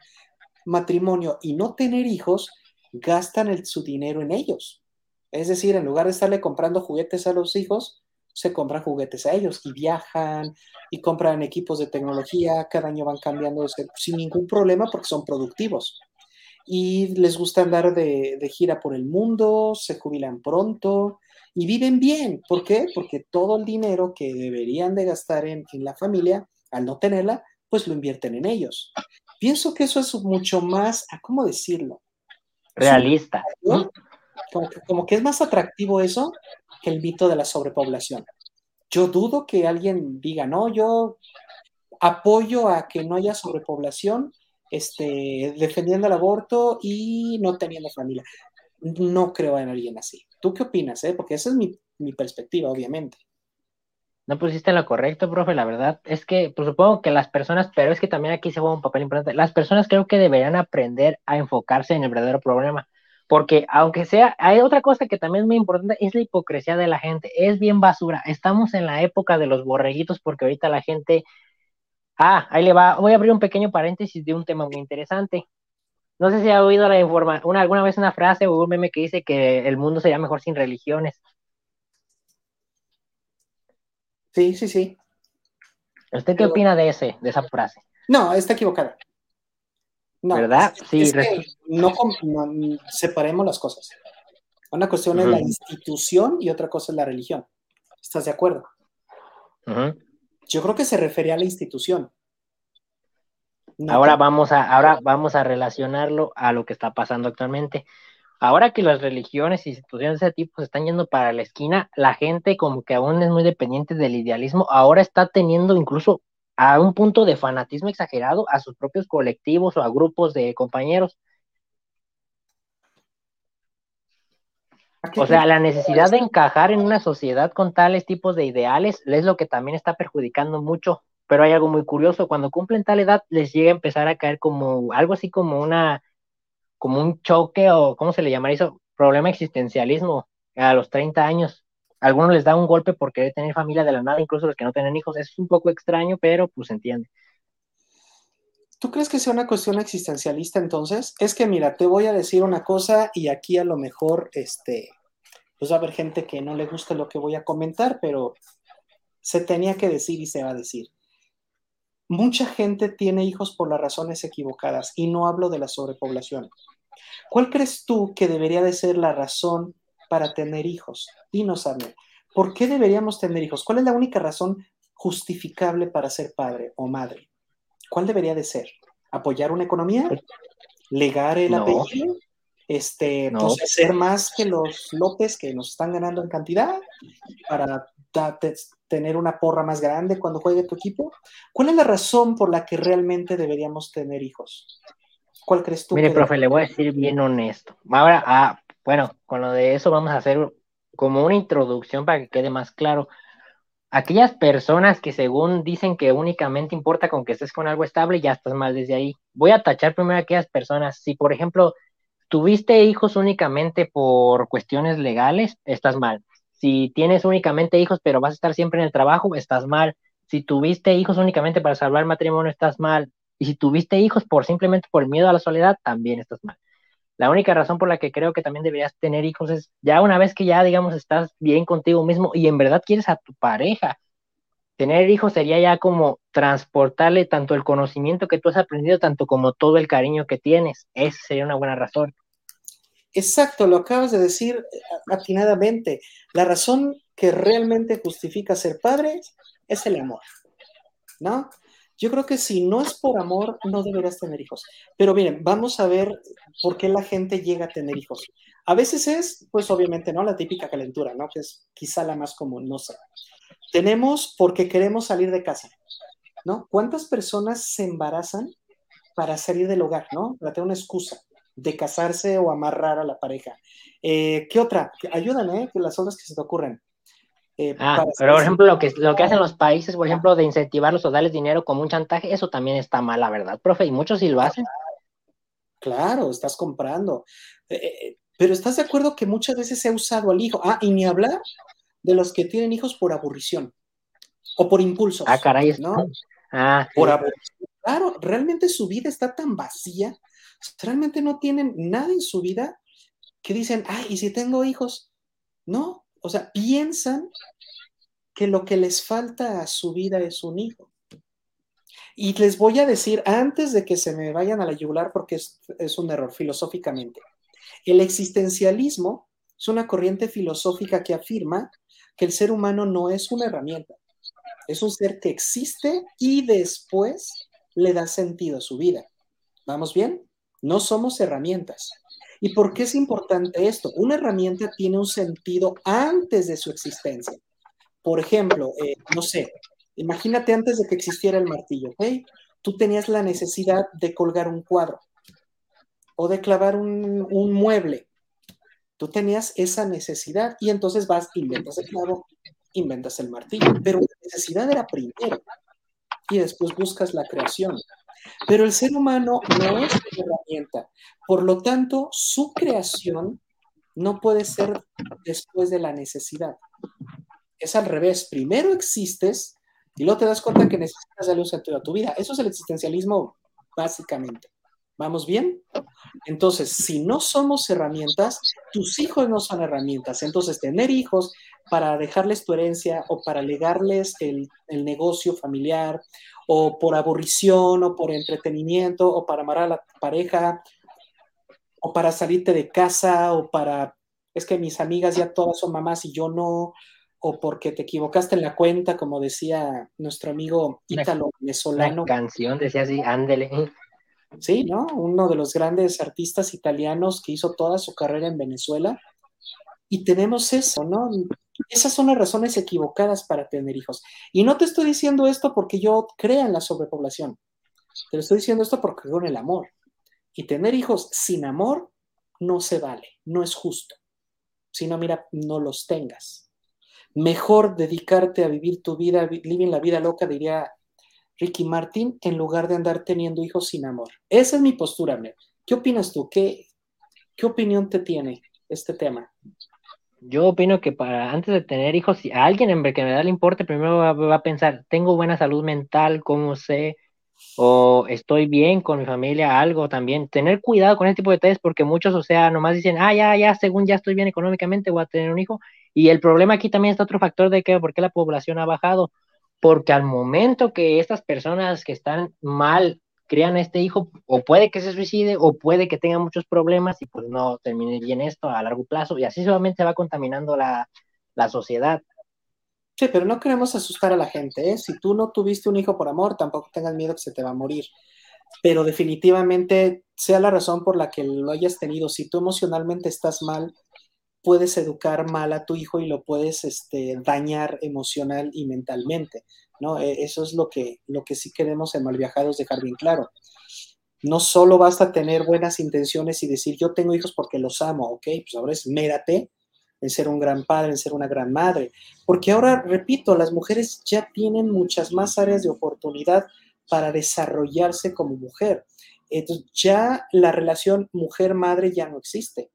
matrimonio y no tener hijos, gastan su dinero en ellos. Es decir, en lugar de estarle comprando juguetes a los hijos, se compran juguetes a ellos y viajan y compran equipos de tecnología, cada año van cambiando sin ningún problema porque son productivos. Y les gusta andar de, gira por el mundo, se jubilan pronto y viven bien. ¿Por qué? Porque todo el dinero que deberían de gastar en, la familia, al no tenerla, pues lo invierten en ellos. Pienso que eso es mucho más, ¿cómo decirlo? Realista. como que es más atractivo eso que el mito de la sobrepoblación. Yo dudo que alguien diga, no, yo apoyo a que no haya sobrepoblación, este, defendiendo el aborto y no teniendo familia. No creo en alguien así. ¿Tú qué opinas? Eh? Porque esa es mi, perspectiva, obviamente. No pusiste lo correcto, profe. La verdad es que, pues supongo que las personas, pero es que también aquí se juega un papel importante. Las personas creo que deberían aprender a enfocarse en el verdadero problema porque aunque sea, hay otra cosa que también es muy importante, es la hipocresía de la gente, es bien basura, estamos en la época de los borreguitos porque ahorita la gente, ah, ahí le va, voy a abrir un pequeño paréntesis de un tema muy interesante. No sé si ha oído la información, alguna vez una frase o un meme que dice que el mundo sería mejor sin religiones. Sí, sí, sí. ¿Usted qué opina de ese, de esa frase? No, está equivocada. ¿Verdad? Sí, no, separemos las cosas. Una cuestión es la institución y otra cosa es la religión. ¿Estás de acuerdo? Yo creo que se refería a la institución. ahora vamos a, ahora vamos a relacionarlo a lo que está pasando actualmente. Ahora que las religiones y instituciones de ese tipo se están yendo para la esquina, la gente como que aún es muy dependiente del idealismo, ahora está teniendo incluso a un punto de fanatismo exagerado a sus propios colectivos o a grupos de compañeros. O sea, la necesidad de encajar en una sociedad con tales tipos de ideales es lo que también está perjudicando mucho. Pero hay algo muy curioso, cuando cumplen tal edad les llega a empezar a caer como algo así como una, como un choque o, ¿cómo se le llamaría eso? Problema existencialismo a los 30 años algunos les da un golpe por querer tener familia de la nada, incluso los que no tienen hijos. Es un poco extraño, pero pues se entiende. ¿Tú crees que sea una cuestión existencialista entonces? Es que mira, te voy a decir una cosa y aquí a lo mejor, este, pues va a haber gente que no le gusta lo que voy a comentar, pero se tenía que decir y se va a decir. Mucha gente tiene hijos por las razones equivocadas y no hablo de la sobrepoblación. ¿Cuál crees tú que debería de ser la razón para tener hijos? Dinos, Arne, ¿por qué deberíamos tener hijos? ¿Cuál es la única razón justificable para ser padre o madre? ¿Cuál debería de ser? ¿Apoyar una economía? ¿Legar el apellido? Este, pues, ser más que los López que nos están ganando en cantidad para tener una porra más grande cuando juegue tu equipo? ¿Cuál es la razón por la que realmente deberíamos tener hijos? ¿Cuál crees tú? Mire, profe, le voy a decir bien honesto. Ahora, ah, bueno, con lo de eso vamos a hacer como una introducción para que quede más claro. Aquellas personas que según dicen que únicamente importa con que estés con algo estable, ya estás mal desde ahí. Voy a tachar primero a aquellas personas. Si, por ejemplo, tuviste hijos únicamente por cuestiones legales, estás mal. Si tienes únicamente hijos, pero vas a estar siempre en el trabajo, estás mal. Si tuviste hijos únicamente para salvar matrimonio, estás mal. Y si tuviste hijos por simplemente por miedo a la soledad, también estás mal. La única razón por la que creo que también deberías tener hijos es ya una vez que ya, digamos, estás bien contigo mismo y en verdad quieres a tu pareja. Tener hijos sería ya como transportarle tanto el conocimiento que tú has aprendido, tanto como todo el cariño que tienes. Esa sería una buena razón. Exacto, lo acabas de decir eh, atinadamente. La razón que realmente justifica ser padre es el amor, ¿no? Yo creo que si no es por amor, no deberías tener hijos. Pero miren, vamos a ver por qué la gente llega a tener hijos. A veces es, pues obviamente, ¿no? La típica calentura, ¿no? Que es quizá la más común, no sé. Tenemos porque queremos salir de casa, ¿no? ¿Cuántas personas se embarazan para salir del hogar, ¿no? Para tener una excusa de casarse o amarrar a la pareja. Eh, ¿Qué otra? Ayúdame, ¿eh? Que las otras que se te ocurren. Eh, ah, pero por ejemplo, lo que, lo que hacen los países, por ejemplo, de incentivarlos o darles dinero como un chantaje, eso también está mal, la verdad, profe, y muchos sí lo hacen. Claro, estás comprando. Eh, eh, pero estás de acuerdo que muchas veces se ha usado al hijo. Ah, y ni hablar de los que tienen hijos por aburrición o por impulso. Ah, caray, ¿no? Ah, por aburrición. Claro, realmente su vida está tan vacía, realmente no tienen nada en su vida que dicen, ay, y si tengo hijos, No, o sea, piensan que lo que les falta a su vida es un hijo. Y les voy a decir, antes de que se me vayan a la yugular, porque es, es un error filosóficamente, el existencialismo es una corriente filosófica que afirma que el ser humano no es una herramienta, es un ser que existe y después le da sentido a su vida. ¿Vamos bien? No somos herramientas. ¿Y por qué es importante esto? Una herramienta tiene un sentido antes de su existencia. Por ejemplo, eh, no sé, imagínate antes de que existiera el martillo, ¿ok? Tú tenías la necesidad de colgar un cuadro o de clavar un, un mueble. Tú tenías esa necesidad y entonces vas, inventas el clavo, inventas el martillo, pero la necesidad era primero y después buscas la creación. Pero el ser humano no es una herramienta. Por lo tanto, su creación no puede ser después de la necesidad. Es al revés. Primero existes y luego te das cuenta que necesitas un sentido a tu vida. Eso es el existencialismo básicamente. ¿Vamos bien? Entonces, si no somos herramientas, tus hijos no son herramientas. Entonces, tener hijos para dejarles tu herencia o para legarles el, el negocio familiar o por aburrición o por entretenimiento o para amar a la pareja o para salirte de casa o para, es que mis amigas ya todas son mamás y yo no, o porque te equivocaste en la cuenta, como decía nuestro amigo Ítalo venezolano. canción decía así, ándele. Sí, ¿no? Uno de los grandes artistas italianos que hizo toda su carrera en Venezuela. Y tenemos eso, ¿no? Esas son las razones equivocadas para tener hijos. Y no te estoy diciendo esto porque yo crea en la sobrepoblación. Te lo estoy diciendo esto porque creo en el amor. Y tener hijos sin amor no se vale, no es justo. Si no, mira, no los tengas. Mejor dedicarte a vivir tu vida, vivir la vida loca, diría Ricky Martin, en lugar de andar teniendo hijos sin amor. Esa es mi postura, ¿Qué opinas tú? ¿Qué, qué opinión te tiene este tema? Yo opino que para antes de tener hijos, si a alguien en da el importe, primero va, a pensar, tengo buena salud mental, cómo sé, o estoy bien con mi familia, algo también. Tener cuidado con ese tipo de detalles porque muchos, o sea, nomás dicen, ah, ya, ya, según ya estoy bien económicamente, voy a tener un hijo. Y el problema aquí también está otro factor de que, ¿por qué la población ha bajado? Porque al momento que estas personas que están mal crean a este hijo, o puede que se suicide, o puede que tenga muchos problemas y pues no termine bien esto a largo plazo, y así solamente va contaminando la, la sociedad. Sí, pero no queremos asustar a la gente, ¿eh? Si tú no tuviste un hijo por amor, tampoco tengas miedo que se te va a morir. Pero definitivamente, sea la razón por la que lo hayas tenido, si tú emocionalmente estás mal, puedes educar mal a tu hijo y lo puedes este, dañar emocional y mentalmente. ¿No? E, eso es lo que, lo que sí queremos en Malviajados dejar bien claro. No solo basta tener buenas intenciones y decir yo tengo hijos porque los amo, ok, pues ahora es mérate en ser un gran padre, en ser una gran madre, porque ahora, repito, las mujeres ya tienen muchas más áreas de oportunidad para desarrollarse como mujer. Entonces ya la relación mujer-madre ya no existe.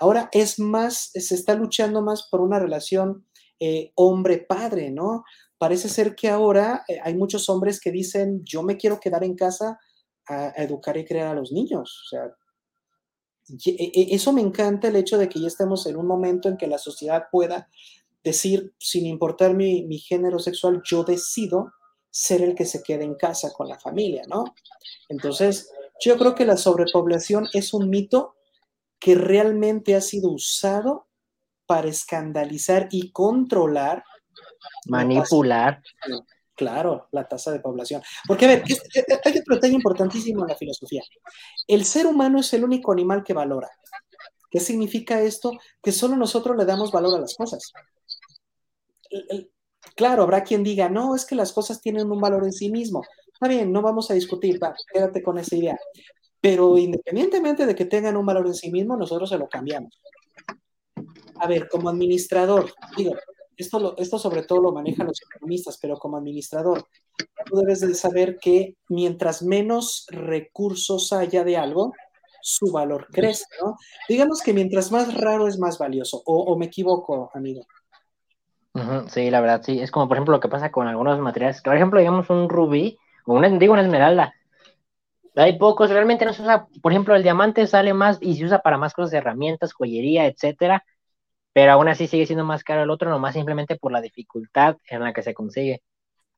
Ahora es más, se está luchando más por una relación eh, hombre-padre, ¿no? Parece ser que ahora eh, hay muchos hombres que dicen, yo me quiero quedar en casa a, educar y crear a los niños. O sea, e, e, eso me encanta el hecho de que ya estemos en un momento en que la sociedad pueda decir, sin importar mi, mi género sexual, yo decido ser el que se quede en casa con la familia, ¿no? Entonces, yo creo que la sobrepoblación es un mito que realmente ha sido usado para escandalizar y controlar Manipular. Claro, la tasa de población. Porque, a ver, eh, hay otro detalle importantísimo en la filosofía. El ser humano es el único animal que valora. ¿Qué significa esto? Que solo nosotros le damos valor a las cosas. Claro, habrá quien diga, no, es que las cosas tienen un valor en sí mismo. Está bien, no vamos a discutir, va, quédate con esa idea. Pero independientemente de que tengan un valor en sí mismo, nosotros se lo cambiamos. A ver, como administrador, digo, esto, esto sobre todo lo manejan los economistas, pero como administrador, tú debes de saber que mientras menos recursos haya de algo, su valor crece, ¿no? Digamos que mientras más raro es más valioso, o, me equivoco, amigo. sí, la verdad, sí. Es como, por ejemplo, lo que pasa con algunos materiales. Por ejemplo, digamos un rubí, o una, digo una esmeralda. Hay pocos, realmente no se usa, por ejemplo, el diamante sale más y se usa para más cosas de herramientas, joyería, etcétera pero aún así sigue siendo más caro el otro, nomás simplemente por la dificultad en la que se consigue.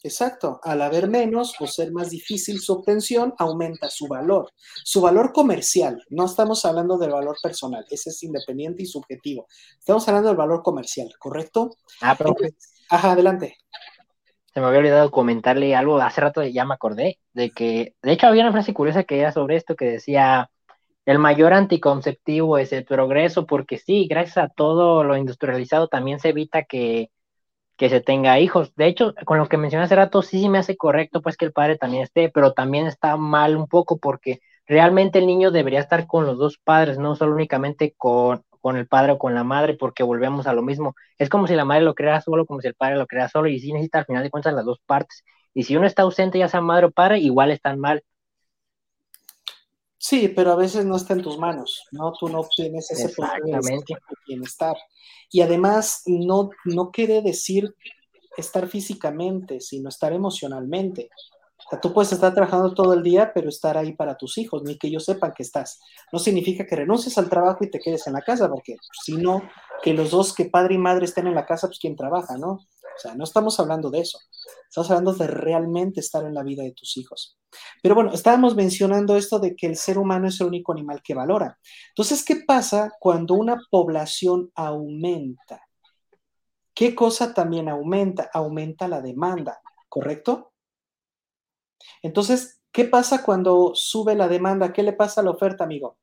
Exacto, al haber menos o ser más difícil su obtención, aumenta su valor. Su valor comercial, no estamos hablando del valor personal, ese es independiente y subjetivo. Estamos hablando del valor comercial, ¿correcto? Ah, pero Ajá, adelante. se me había olvidado comentarle algo, hace rato ya me acordé, de que, de hecho había una frase curiosa que era sobre esto, que decía, el mayor anticonceptivo es el progreso, porque sí, gracias a todo lo industrializado también se evita que que se tenga hijos. De hecho, con lo que mencioné hace rato, sí, sí me hace correcto pues que el padre también esté, pero también está mal un poco porque realmente el niño debería estar con los dos padres, no solo únicamente con, con el padre o con la madre, porque volvemos a lo mismo. Es como si la madre lo creara solo, como si el padre lo creara solo, y sí necesita al final de cuentas las dos partes. Y si uno está ausente, ya sea madre o padre, igual están mal. Sí, pero a veces no está en tus manos, ¿no? Tú no tienes ese poder de Exactamente. bienestar. Y además, no, no quiere decir estar físicamente, sino estar emocionalmente. O sea, tú puedes estar trabajando todo el día, pero estar ahí para tus hijos, ni que ellos sepan que estás. No significa que renuncies al trabajo y te quedes en la casa, porque si no, que los dos, que padre y madre estén en la casa, pues quien trabaja, ¿no? O sea, no estamos hablando de eso. Estamos hablando de realmente estar en la vida de tus hijos. Pero bueno, estábamos mencionando esto de que el ser humano es el único animal que valora. Entonces, ¿qué pasa cuando una población aumenta? ¿Qué cosa también aumenta? Aumenta la demanda, ¿correcto? Entonces, ¿qué pasa cuando sube la demanda? ¿Qué le pasa a la oferta, amigo?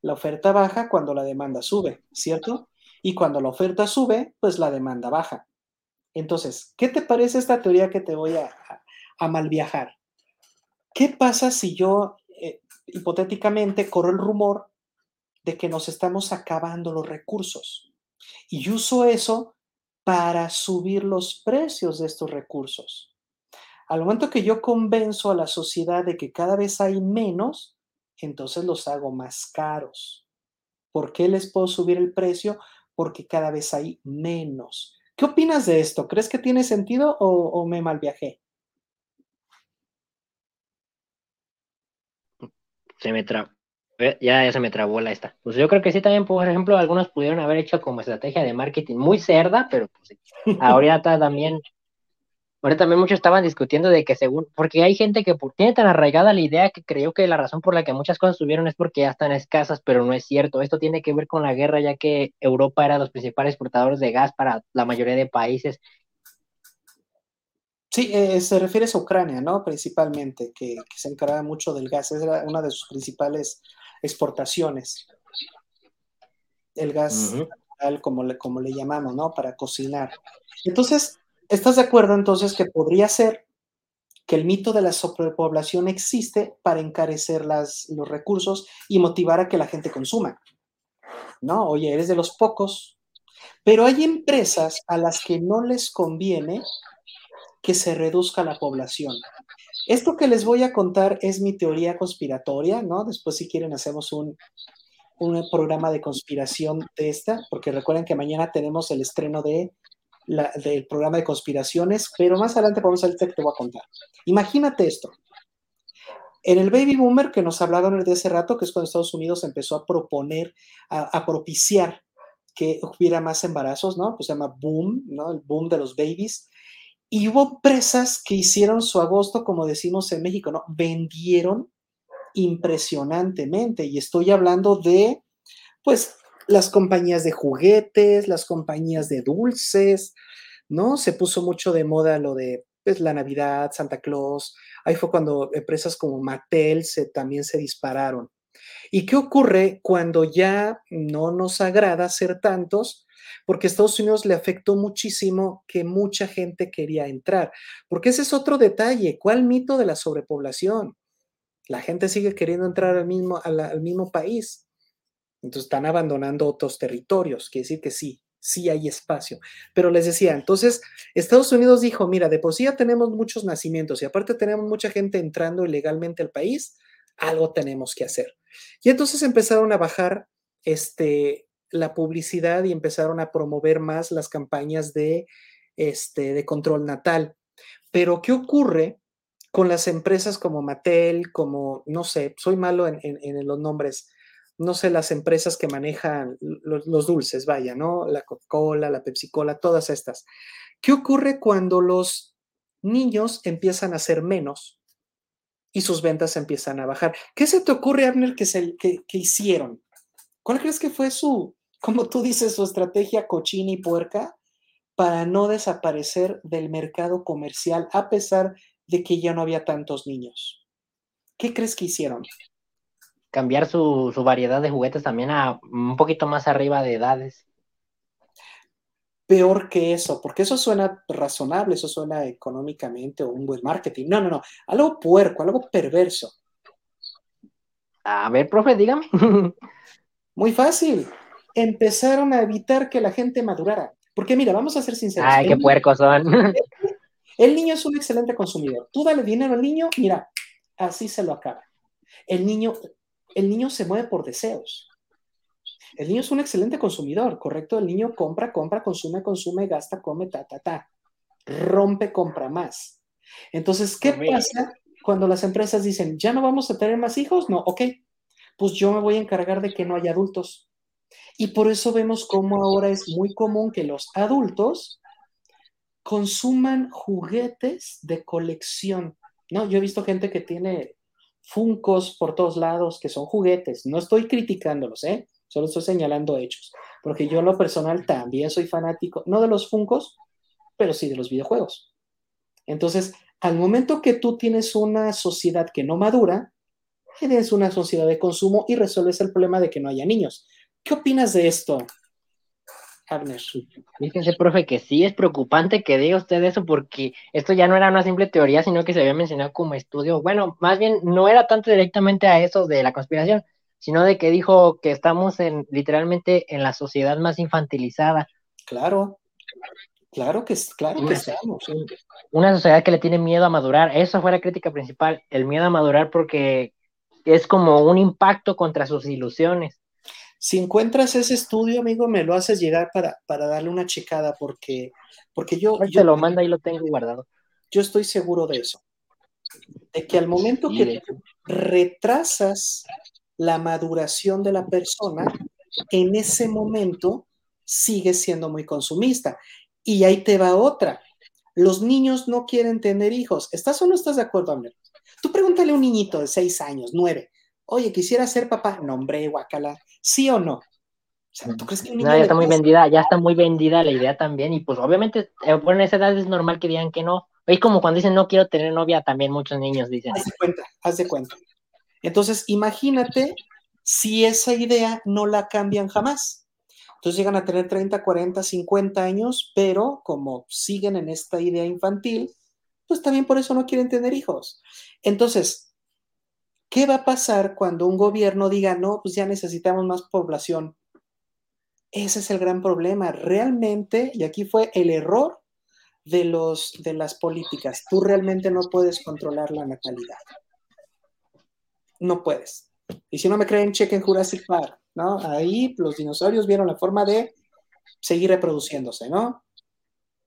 La oferta baja cuando la demanda sube, ¿cierto? Y cuando la oferta sube, pues la demanda baja. Entonces, ¿qué te parece esta teoría que te voy a, a? ¿Qué pasa si yo, eh, hipotéticamente, corro el rumor de que nos estamos acabando los recursos? Y uso eso para subir los precios de estos recursos. Al momento que yo convenzo a la sociedad de que cada vez hay menos, entonces los hago más caros. ¿Por qué les puedo subir el precio? Porque cada vez hay menos. ¿Qué opinas de esto? ¿Crees que tiene sentido o, o me malviajé? Se me trabó. Ya, ya se me trabó la esta. Pues yo creo que sí también, por ejemplo, algunos pudieron haber hecho como estrategia de marketing muy cerda, pero pues ahorita también, ahorita también muchos estaban discutiendo de que según, porque hay gente que tiene tan arraigada la idea que creyó que la razón por la que muchas cosas subieron es porque ya están escasas, pero no es cierto. Esto tiene que ver con la guerra, ya que Europa era los principales exportadores de gas para la mayoría de países Sí, eh, se refiere a Ucrania, ¿no? Principalmente, que, que, se encargaba mucho del gas, era una de sus principales exportaciones. El gas, uh -huh. como, le, como le llamamos, ¿no? Para cocinar. Entonces, ¿estás de acuerdo entonces que podría ser que el mito de la sobrepoblación existe para encarecer los recursos y motivar a que la gente consuma? ¿No? Oye, eres de los pocos, pero hay empresas a las que no les conviene que se reduzca la población. Esto que les voy a contar es mi teoría conspiratoria, ¿no? Después, si quieren, hacemos un, un programa de conspiración de esta, porque recuerden que mañana tenemos el estreno de del programa de conspiraciones, pero más adelante vamos a ver que te voy a contar. Imagínate esto. En el baby boomer que nos hablaban desde hace rato, que es cuando Estados Unidos empezó a proponer, a, a propiciar que hubiera más embarazos, ¿no? Pues se llama boom, ¿no? El boom de los babies. Y hubo empresas que hicieron su agosto, como decimos en México, ¿no? Vendieron impresionantemente. Y estoy hablando de, pues, las compañías de juguetes, las compañías de dulces, ¿no? Se puso mucho de moda lo de pues, la Navidad, Santa Claus. Ahí fue cuando empresas como Mattel se, también se dispararon. ¿Y qué ocurre cuando ya no nos agrada ser tantos? porque a Estados Unidos le afectó muchísimo que mucha gente quería entrar, porque ese es otro detalle, ¿cuál mito de la sobrepoblación? La gente sigue queriendo entrar al mismo, al, al mismo país, entonces están abandonando otros territorios, quiere decir que sí, sí hay espacio. Pero les decía, entonces Estados Unidos dijo, mira, de por sí ya tenemos muchos nacimientos y aparte tenemos mucha gente entrando ilegalmente al país, algo tenemos que hacer. Y entonces empezaron a bajar este, la publicidad y empezaron a promover más las campañas de, este, de control natal. Pero, ¿qué ocurre con las empresas como Mattel, como, no sé, soy malo en, en, en los nombres, no sé, las empresas que manejan los, dulces, vaya, ¿no? La Coca-Cola, la Pepsi-Cola, todas estas. ¿Qué ocurre cuando los niños empiezan a ser menos y sus ventas empiezan a bajar? ¿Qué se te ocurre, Abner, que, se, que hicieron? ¿Cuál crees que fue su, como tú dices, su estrategia cochina y puerca para no desaparecer del mercado comercial a pesar de que ya no había tantos niños? ¿Qué crees que hicieron? Cambiar su, su variedad de juguetes también a un poquito más arriba de edades. Peor que eso, porque eso suena razonable, eso suena económicamente o un buen marketing. No, no, no, algo puerco, algo perverso. A ver, profe, dígame. Muy fácil. Empezaron a evitar que la gente madurara. Porque mira, vamos a ser sinceros. Ay, qué puercos son. el niño es un excelente consumidor. Tú dale dinero al niño, mira, así se lo acaba. El niño, el niño se mueve por deseos. El niño es un excelente consumidor, ¿correcto? El niño compra, compra, consume, consume, gasta, come, ta, ta, ta. Rompe, compra más. Entonces, ¿qué pasa cuando las empresas dicen, ya no vamos a tener más hijos? No, ok, pues yo me voy a encargar de que no haya adultos. Y por eso vemos cómo ahora es muy común que los adultos consuman juguetes de colección. No, yo he visto gente que tiene funcos por todos lados que son juguetes. No estoy criticándolos, ¿eh? Solo estoy señalando hechos. Porque yo en lo personal también soy fanático, no de los funcos, pero sí de los videojuegos. Entonces, al momento que tú tienes una sociedad que no madura, tienes una sociedad de consumo y resuelves el problema de que no haya niños. ¿Qué opinas de esto, Abner? Fíjese, profe, que sí es preocupante que diga usted eso porque esto ya no era una simple teoría, sino que se había mencionado como estudio. Bueno, más bien no era tanto directamente a eso de la conspiración, sino de que dijo que estamos en literalmente en la sociedad más infantilizada. Claro, claro que, claro que estamos. Una sociedad que le tiene miedo a madurar. Eso fue la crítica principal, el miedo a madurar porque es como un impacto contra sus ilusiones. Si encuentras ese estudio, amigo, me lo haces llegar para, para darle una checada, porque, porque yo, yo, lo manda y lo tengo guardado. yo estoy seguro de eso. De que al momento que de retrasas la maduración de la persona, en ese momento sigues siendo muy consumista. Y ahí te va otra. Los niños no quieren tener hijos. ¿Estás o no estás de acuerdo, Amber? Tú pregúntale a un niñito de seis años, nueve. Oye, quisiera ser papá. No, hombre, guacala. ¿Sí o no? O sea, ¿tú crees que un niño No, ya está muy vendida, ya está muy vendida la idea también. Y pues obviamente, eh, bueno, en esa edad es normal que digan que no. Es como cuando dicen no quiero tener novia, también muchos niños dicen. Haz de cuenta, haz de cuenta. Entonces, imagínate si esa idea no la cambian jamás. Entonces llegan a tener 30, 40, 50 años, pero como siguen en esta idea infantil, pues también por eso no quieren tener hijos. Entonces, ¿qué va a pasar cuando un gobierno diga, no, pues ya necesitamos más población? Ese es el gran problema. Realmente, y aquí fue el error de, los, de las políticas, tú realmente no puedes controlar la natalidad. No puedes. Y si no me creen, chequen Jurassic Park, ¿no? Ahí los dinosaurios vieron la forma de seguir reproduciéndose, ¿no?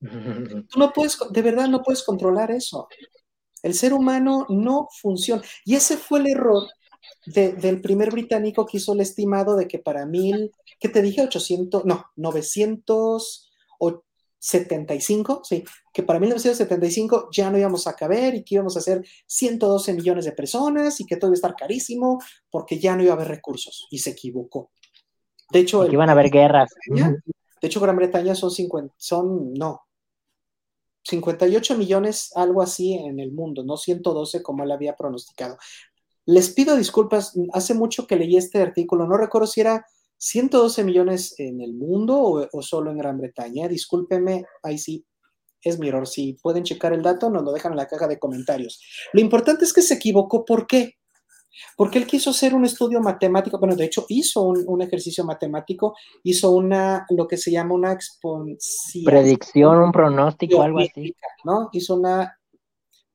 Tú no puedes, de verdad no puedes controlar eso. El ser humano no funciona. Y ese fue el error de- del primer británico que hizo el estimado de que para mil, ¿qué te dije? 800, no, 975, sí, que para 1975 ya no íbamos a caber y que íbamos a ser 112 millones de personas y que todo iba a estar carísimo porque ya no iba a haber recursos. Y se equivocó. De hecho, el- iban a haber guerras. Bretaña, De hecho, Gran Bretaña son 50, son, no, 58 millones, algo así en el mundo, no 112 como él había pronosticado. Les pido disculpas, hace mucho que leí este artículo, no recuerdo si era 112 millones en el mundo o, o solo en Gran Bretaña. Discúlpeme, ahí sí es mi error. Si pueden checar el dato, nos lo dejan en la caja de comentarios. Lo importante es que se equivocó. ¿Por qué? Porque él quiso hacer un estudio matemático, bueno, de hecho hizo un, un ejercicio matemático, hizo una, lo que se llama una exponenciación Predicción, un pronóstico, algo así. ¿no? Hizo una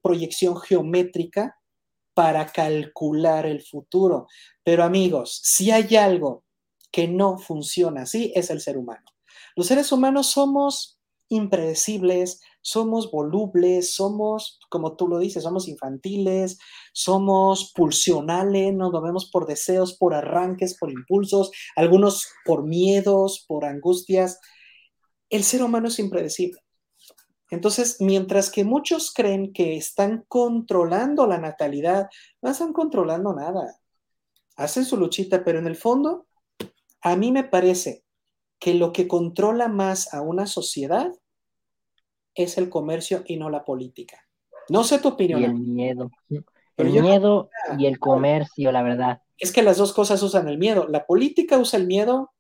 proyección geométrica para calcular el futuro. Pero amigos, si hay algo que no funciona así, es el ser humano. Los seres humanos somos impredecibles, somos volubles, somos, como tú lo dices, somos infantiles, somos pulsionales, nos movemos por deseos, por arranques, por impulsos, algunos por miedos, por angustias. El ser humano es impredecible. Entonces, mientras que muchos creen que están controlando la natalidad, no están controlando nada. Hacen su luchita, pero en el fondo, a mí me parece que lo que controla más a una sociedad es el comercio y no la política. No sé tu opinión. Y el miedo. El miedo y el comercio, la verdad. Es que las dos cosas usan el miedo. La política usa el miedo,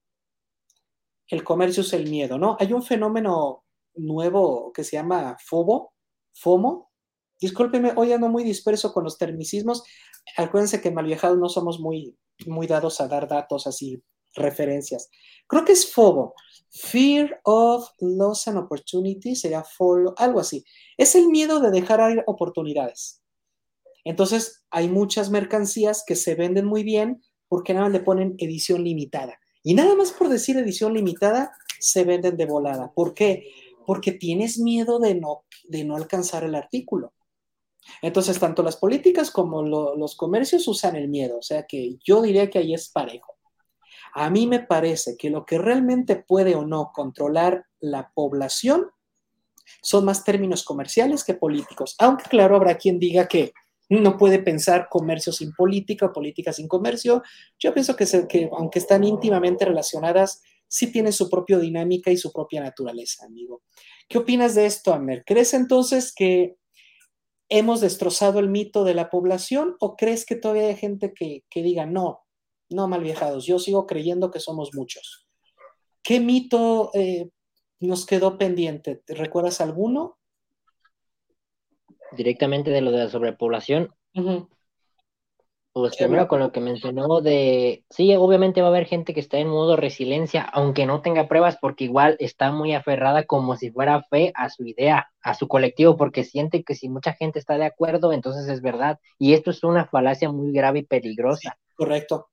el comercio usa el miedo, ¿no? Hay un fenómeno nuevo que se llama FOBO, FOMO. Discúlpeme, hoy ando muy disperso con los termicismos. Acuérdense que malviajados no somos muy, muy dados a dar datos así, referencias. Creo que es FOBO. Fear of loss and opportunity sería algo así. Es el miedo de dejar oportunidades. Entonces, hay muchas mercancías que se venden muy bien porque nada más le ponen edición limitada. Y nada más por decir edición limitada, se venden de volada. ¿Por qué? Porque tienes miedo de no, de no alcanzar el artículo. Entonces, tanto las políticas como los comercios usan el miedo. O sea que yo diría que ahí es parejo. A mí me parece que lo que realmente puede o no controlar la población son más términos comerciales que políticos. Aunque claro, habrá quien diga que no puede pensar comercio sin política o política sin comercio. Yo pienso que, que aunque están íntimamente relacionadas, sí tienen su propia dinámica y su propia naturaleza, amigo. ¿Qué opinas de esto, Amer? ¿Crees entonces que hemos destrozado el mito de la población o crees que todavía hay gente que, que diga, no, no mal viajados, yo sigo creyendo que somos muchos. ¿Qué mito eh, nos quedó pendiente? ¿Te recuerdas alguno? Directamente de lo de la sobrepoblación. Pues primero con lo que mencionó de, sí, obviamente va a haber gente que está en modo resiliencia, aunque no tenga pruebas, porque igual está muy aferrada como si fuera fe a su idea, a su colectivo, porque siente que si mucha gente está de acuerdo, entonces es verdad. Y esto es una falacia muy grave y peligrosa. correcto.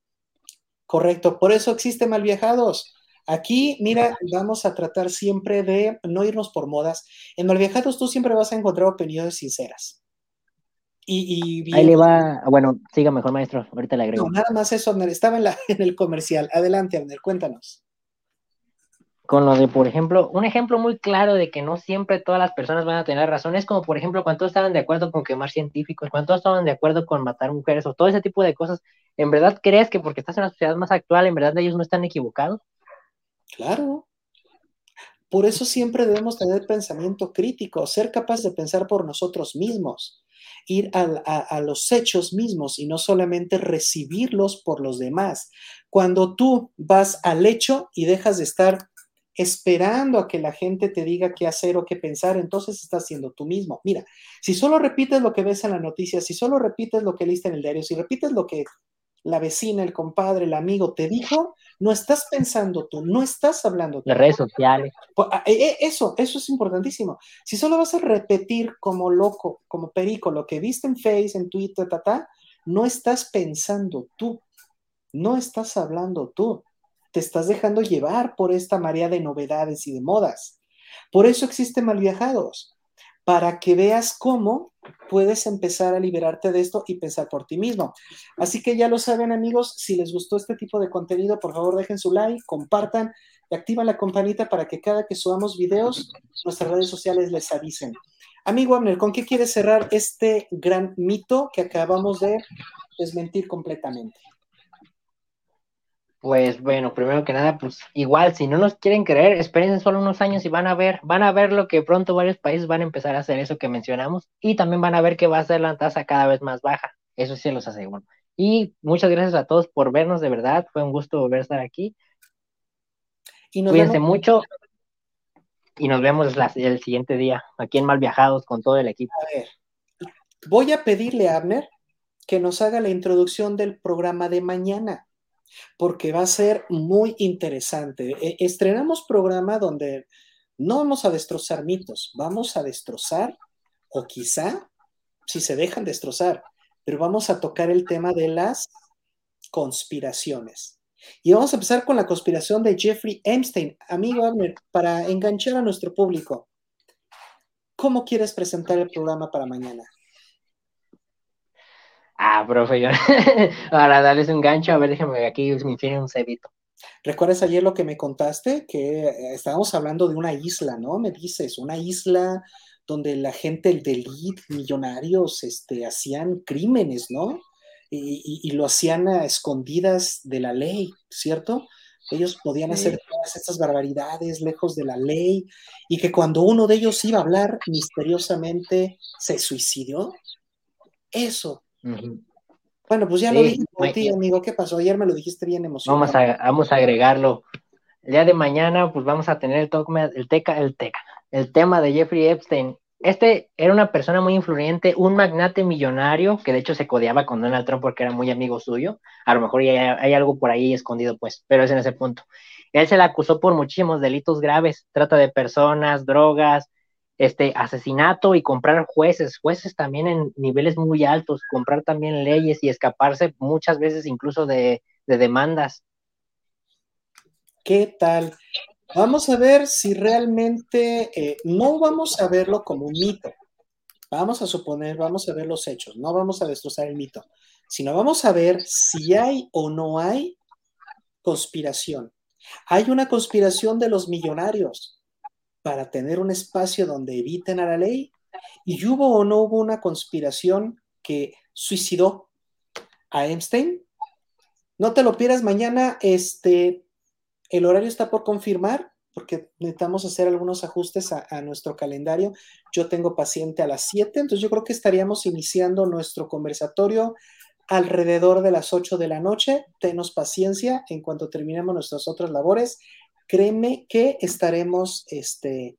Correcto, por eso existe Malviajados. Aquí, mira, vamos a tratar siempre de no irnos por modas. En Malviajados tú siempre vas a encontrar opiniones sinceras. Y, Ahí le va, bueno, siga mejor, maestro, ahorita le agrego. No, nada más eso, estaba en, la, en el comercial. Adelante, Abner, cuéntanos con lo de, por ejemplo, un ejemplo muy claro de que no siempre todas las personas van a tener razón es como, por ejemplo, cuando estaban de acuerdo con quemar científicos, cuando estaban de acuerdo con matar mujeres o todo ese tipo de cosas, ¿en verdad crees que porque estás en una sociedad más actual, en verdad ellos no están equivocados? Claro. Por eso siempre debemos tener pensamiento crítico, ser capaz de pensar por nosotros mismos, ir a, a los hechos mismos y no solamente recibirlos por los demás. Cuando tú vas al hecho y dejas de estar esperando a que la gente te diga qué hacer o qué pensar, entonces estás siendo tú mismo. Mira, si solo repites lo que ves en la noticia, si solo repites lo que leíste en el diario, si repites lo que la vecina, el compadre, el amigo te dijo, no estás pensando tú, no estás hablando tú. Las redes sociales. Ah, eh, eh, eso, eso es importantísimo. Si solo vas a repetir como loco, como perico, lo que viste en Face, en Twitter, ta, no estás pensando tú, no estás hablando tú te estás dejando llevar por esta marea de novedades y de modas. Por eso existe Malviajados, para que veas cómo puedes empezar a liberarte de esto y pensar por ti mismo. Así que ya lo saben amigos, si les gustó este tipo de contenido, por favor dejen su like, compartan y activan la campanita para que cada que subamos videos, nuestras redes sociales les avisen. Amigo Abner, ¿con qué quieres cerrar este gran mito que acabamos de desmentir completamente? Pues bueno, primero que nada, pues igual, si no nos quieren creer, espérense solo unos años y van a ver, van a ver lo que pronto varios países van a empezar a hacer eso que mencionamos y también van a ver que va a ser la tasa cada vez más baja, eso sí los aseguro. Y muchas gracias a todos por vernos, de verdad, fue un gusto volver a estar aquí. Y Cuídense mucho y nos vemos el siguiente día aquí en Mal Viajados con todo el equipo. A ver, voy a pedirle a Abner que nos haga la introducción del programa de mañana porque va a ser muy interesante. E, estrenamos programa donde no vamos a destrozar mitos, vamos a destrozar, o quizá, si se dejan destrozar, pero vamos a tocar el tema de las conspiraciones. Y vamos a empezar con la conspiración de Jeffrey Epstein. Amigo Abner, para enganchar a nuestro público, ¿cómo quieres presentar el programa para mañana? Ah, profe, yo... ahora darles un gancho, a ver, déjame aquí me tiene un cebito. ¿Recuerdas ayer lo que me contaste? Que eh, estábamos hablando de una isla, ¿no? Me dices, una isla donde la gente, el de elite, millonarios, este, hacían crímenes, ¿no? Y, lo hacían a escondidas de la ley, ¿cierto? Ellos podían hacer todas estas barbaridades lejos de la ley y que cuando uno de ellos iba a hablar, misteriosamente se suicidó. Eso. Bueno, pues ya lo dije por ti, amigo. ¿Qué pasó? Ayer me lo dijiste bien emocionado. Vamos a, vamos a agregarlo. El día de mañana, pues vamos a tener el, el, teca, el, teca, el tema de Jeffrey Epstein este era una persona muy influyente, un magnate millonario, que de hecho se codeaba con Donald Trump porque era muy amigo suyo. A lo mejor hay, hay algo por ahí escondido, pues, pero es en ese punto. Él se le acusó por muchísimos delitos graves, trata de personas, drogas, este, asesinato y comprar jueces, jueces también en niveles muy altos, comprar también leyes y escaparse muchas veces incluso de, de demandas. ¿Qué tal? Vamos a ver si realmente eh, no vamos a verlo como un mito. Vamos a suponer, vamos a ver los hechos, no vamos a destrozar el mito, sino vamos a ver si hay o no hay conspiración. Hay una conspiración de los millonarios para tener un espacio donde eviten a la ley. ¿Y hubo o no hubo una conspiración que suicidó a Epstein? No te lo pierdas mañana, este, el horario está por confirmar porque necesitamos hacer algunos ajustes a, nuestro calendario. Yo tengo paciente a las 7, entonces yo creo que estaríamos iniciando nuestro conversatorio alrededor de las 8 de la noche. Tenos paciencia en cuanto terminemos nuestras otras labores. Créeme que estaremos este,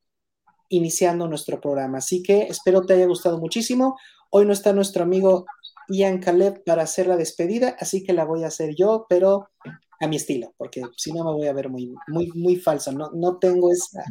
iniciando nuestro programa. Así que espero te haya gustado muchísimo. Hoy no está nuestro amigo Ian Caleb para hacer la despedida, así que la voy a hacer yo, pero a mi estilo, porque si no me voy a ver muy, muy, muy falso. No, no tengo esa,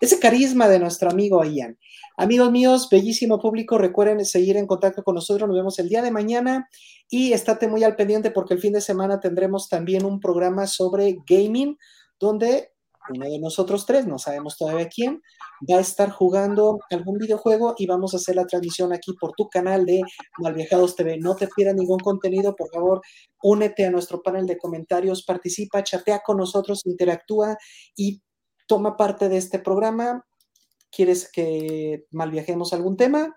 ese carisma de nuestro amigo Ian. Amigos míos, bellísimo público, recuerden seguir en contacto con nosotros. Nos vemos el día de mañana y estate muy al pendiente porque el fin de semana tendremos también un programa sobre gaming donde uno de nosotros tres, no sabemos todavía quién, va a estar jugando algún videojuego y vamos a hacer la transmisión aquí por tu canal de Malviajados TV. No te pierdas ningún contenido, por favor, únete a nuestro panel de comentarios, participa, chatea con nosotros, interactúa y toma parte de este programa. ¿Quieres que malviajemos algún tema?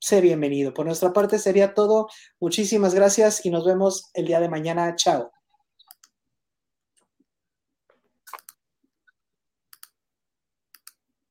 Sé bienvenido. Por nuestra parte sería todo. Muchísimas gracias y nos vemos el día de mañana. Chao.